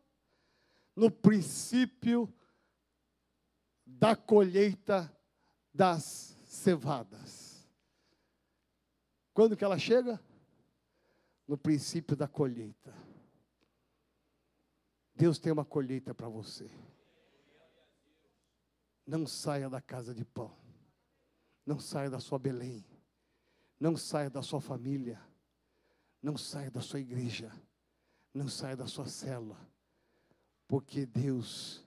no princípio da colheita das cevadas. Quando que ela chega? No princípio da colheita. Deus tem uma colheita para você. Não saia da casa de pão. Não saia da sua Belém. Não saia da sua família. Não saia da sua igreja. Não saia da sua cela. Porque Deus,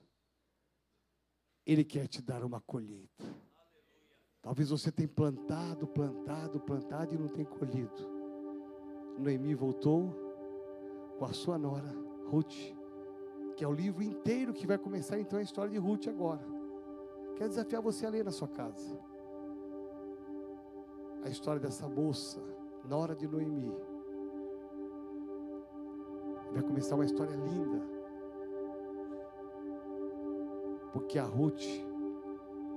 Ele quer te dar uma colheita. Talvez você tenha plantado, plantado, plantado e não tenha colhido. Noemi voltou com a sua nora, Ruth, que é o livro inteiro que vai começar então a história de Ruth agora. Quero desafiar você a ler na sua casa. A história dessa moça, Nora de Noemi. Vai começar uma história linda. Porque a Ruth,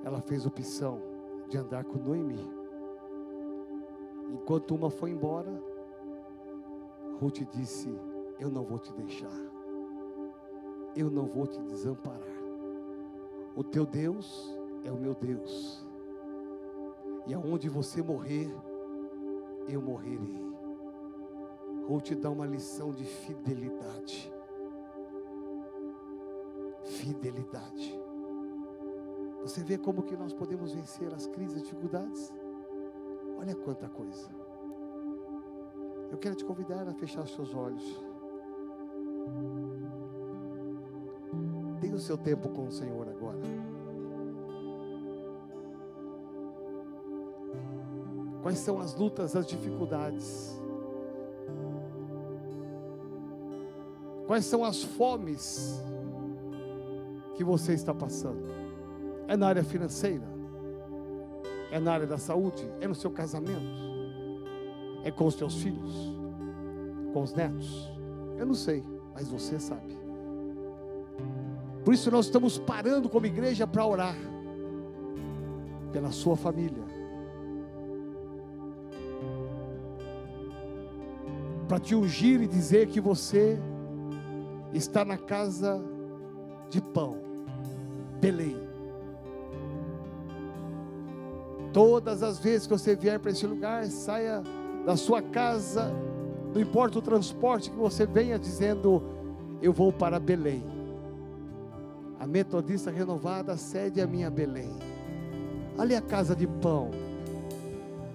ela fez opção de andar com Noemi. Enquanto uma foi embora, Ruth disse: Eu não vou te deixar. Eu não vou te desamparar. O teu Deus é o meu Deus. E aonde você morrer, eu morrerei. Vou te dar uma lição de fidelidade. Fidelidade. Você vê como que nós podemos vencer as crises, as dificuldades? Olha quanta coisa. Eu quero te convidar a fechar seus olhos. O seu tempo com o Senhor agora. Quais são as lutas, as dificuldades? Quais são as fomes que você está passando? É na área financeira? É na área da saúde? É no seu casamento? É com os seus filhos? Com os netos? Eu não sei, mas você sabe. Por isso nós estamos parando como igreja para orar pela sua família, para te ungir e dizer que você está na casa de pão, Belém. Todas as vezes que você vier para esse lugar, saia da sua casa Não importa o transporte que você venha dizendo, eu vou para Belém. A Metodista Renovada cede a minha Belém. Ali é a casa de pão.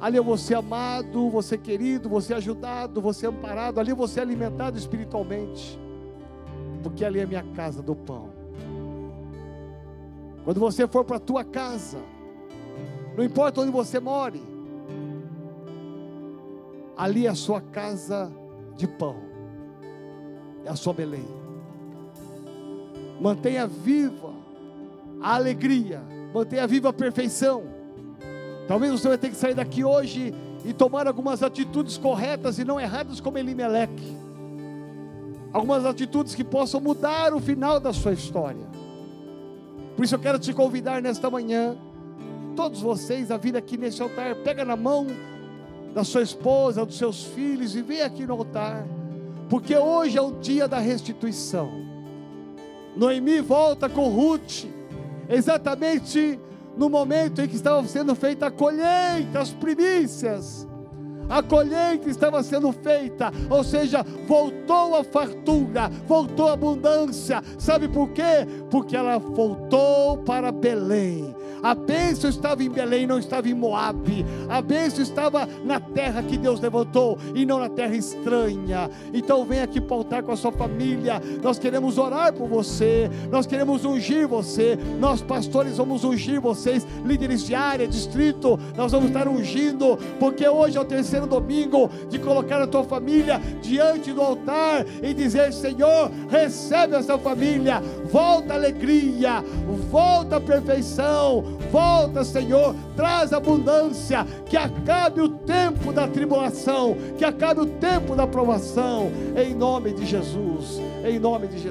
Ali eu vou ser amado, você querido, você ajudado, você amparado. Ali vou ser alimentado espiritualmente. Porque ali é a minha casa do pão. Quando você for para a tua casa, não importa onde você more, ali é a sua casa de pão, é a sua Belém. Mantenha viva a alegria, mantenha viva a perfeição. Talvez você vai ter que sair daqui hoje e tomar algumas atitudes corretas e não erradas como Elimeleque. Algumas atitudes que possam mudar o final da sua história. Por isso eu quero te convidar nesta manhã, todos vocês, a vir aqui nesse altar, pega na mão da sua esposa, dos seus filhos e vem aqui no altar, porque hoje é o dia da restituição. Noemi volta com Ruth, exatamente no momento em que estava sendo feita a colheita, as primícias a colheita estava sendo feita, ou seja, voltou a fartura, voltou a abundância. Sabe por quê? Porque ela voltou para Belém. A bênção estava em Belém, não estava em Moabe. A bênção estava na terra que Deus levantou e não na terra estranha. Então vem aqui pautar com a sua família. Nós queremos orar por você. Nós queremos ungir você. Nós pastores vamos ungir vocês, líderes de área, distrito. Nós vamos estar ungindo, porque hoje é o terceiro domingo de colocar a tua família diante do altar e dizer: Senhor, recebe essa família. Volta a alegria, volta a perfeição, volta, Senhor, traz abundância, que acabe o tempo da tribulação, que acabe o tempo da provação, em nome de Jesus, em nome de Jesus.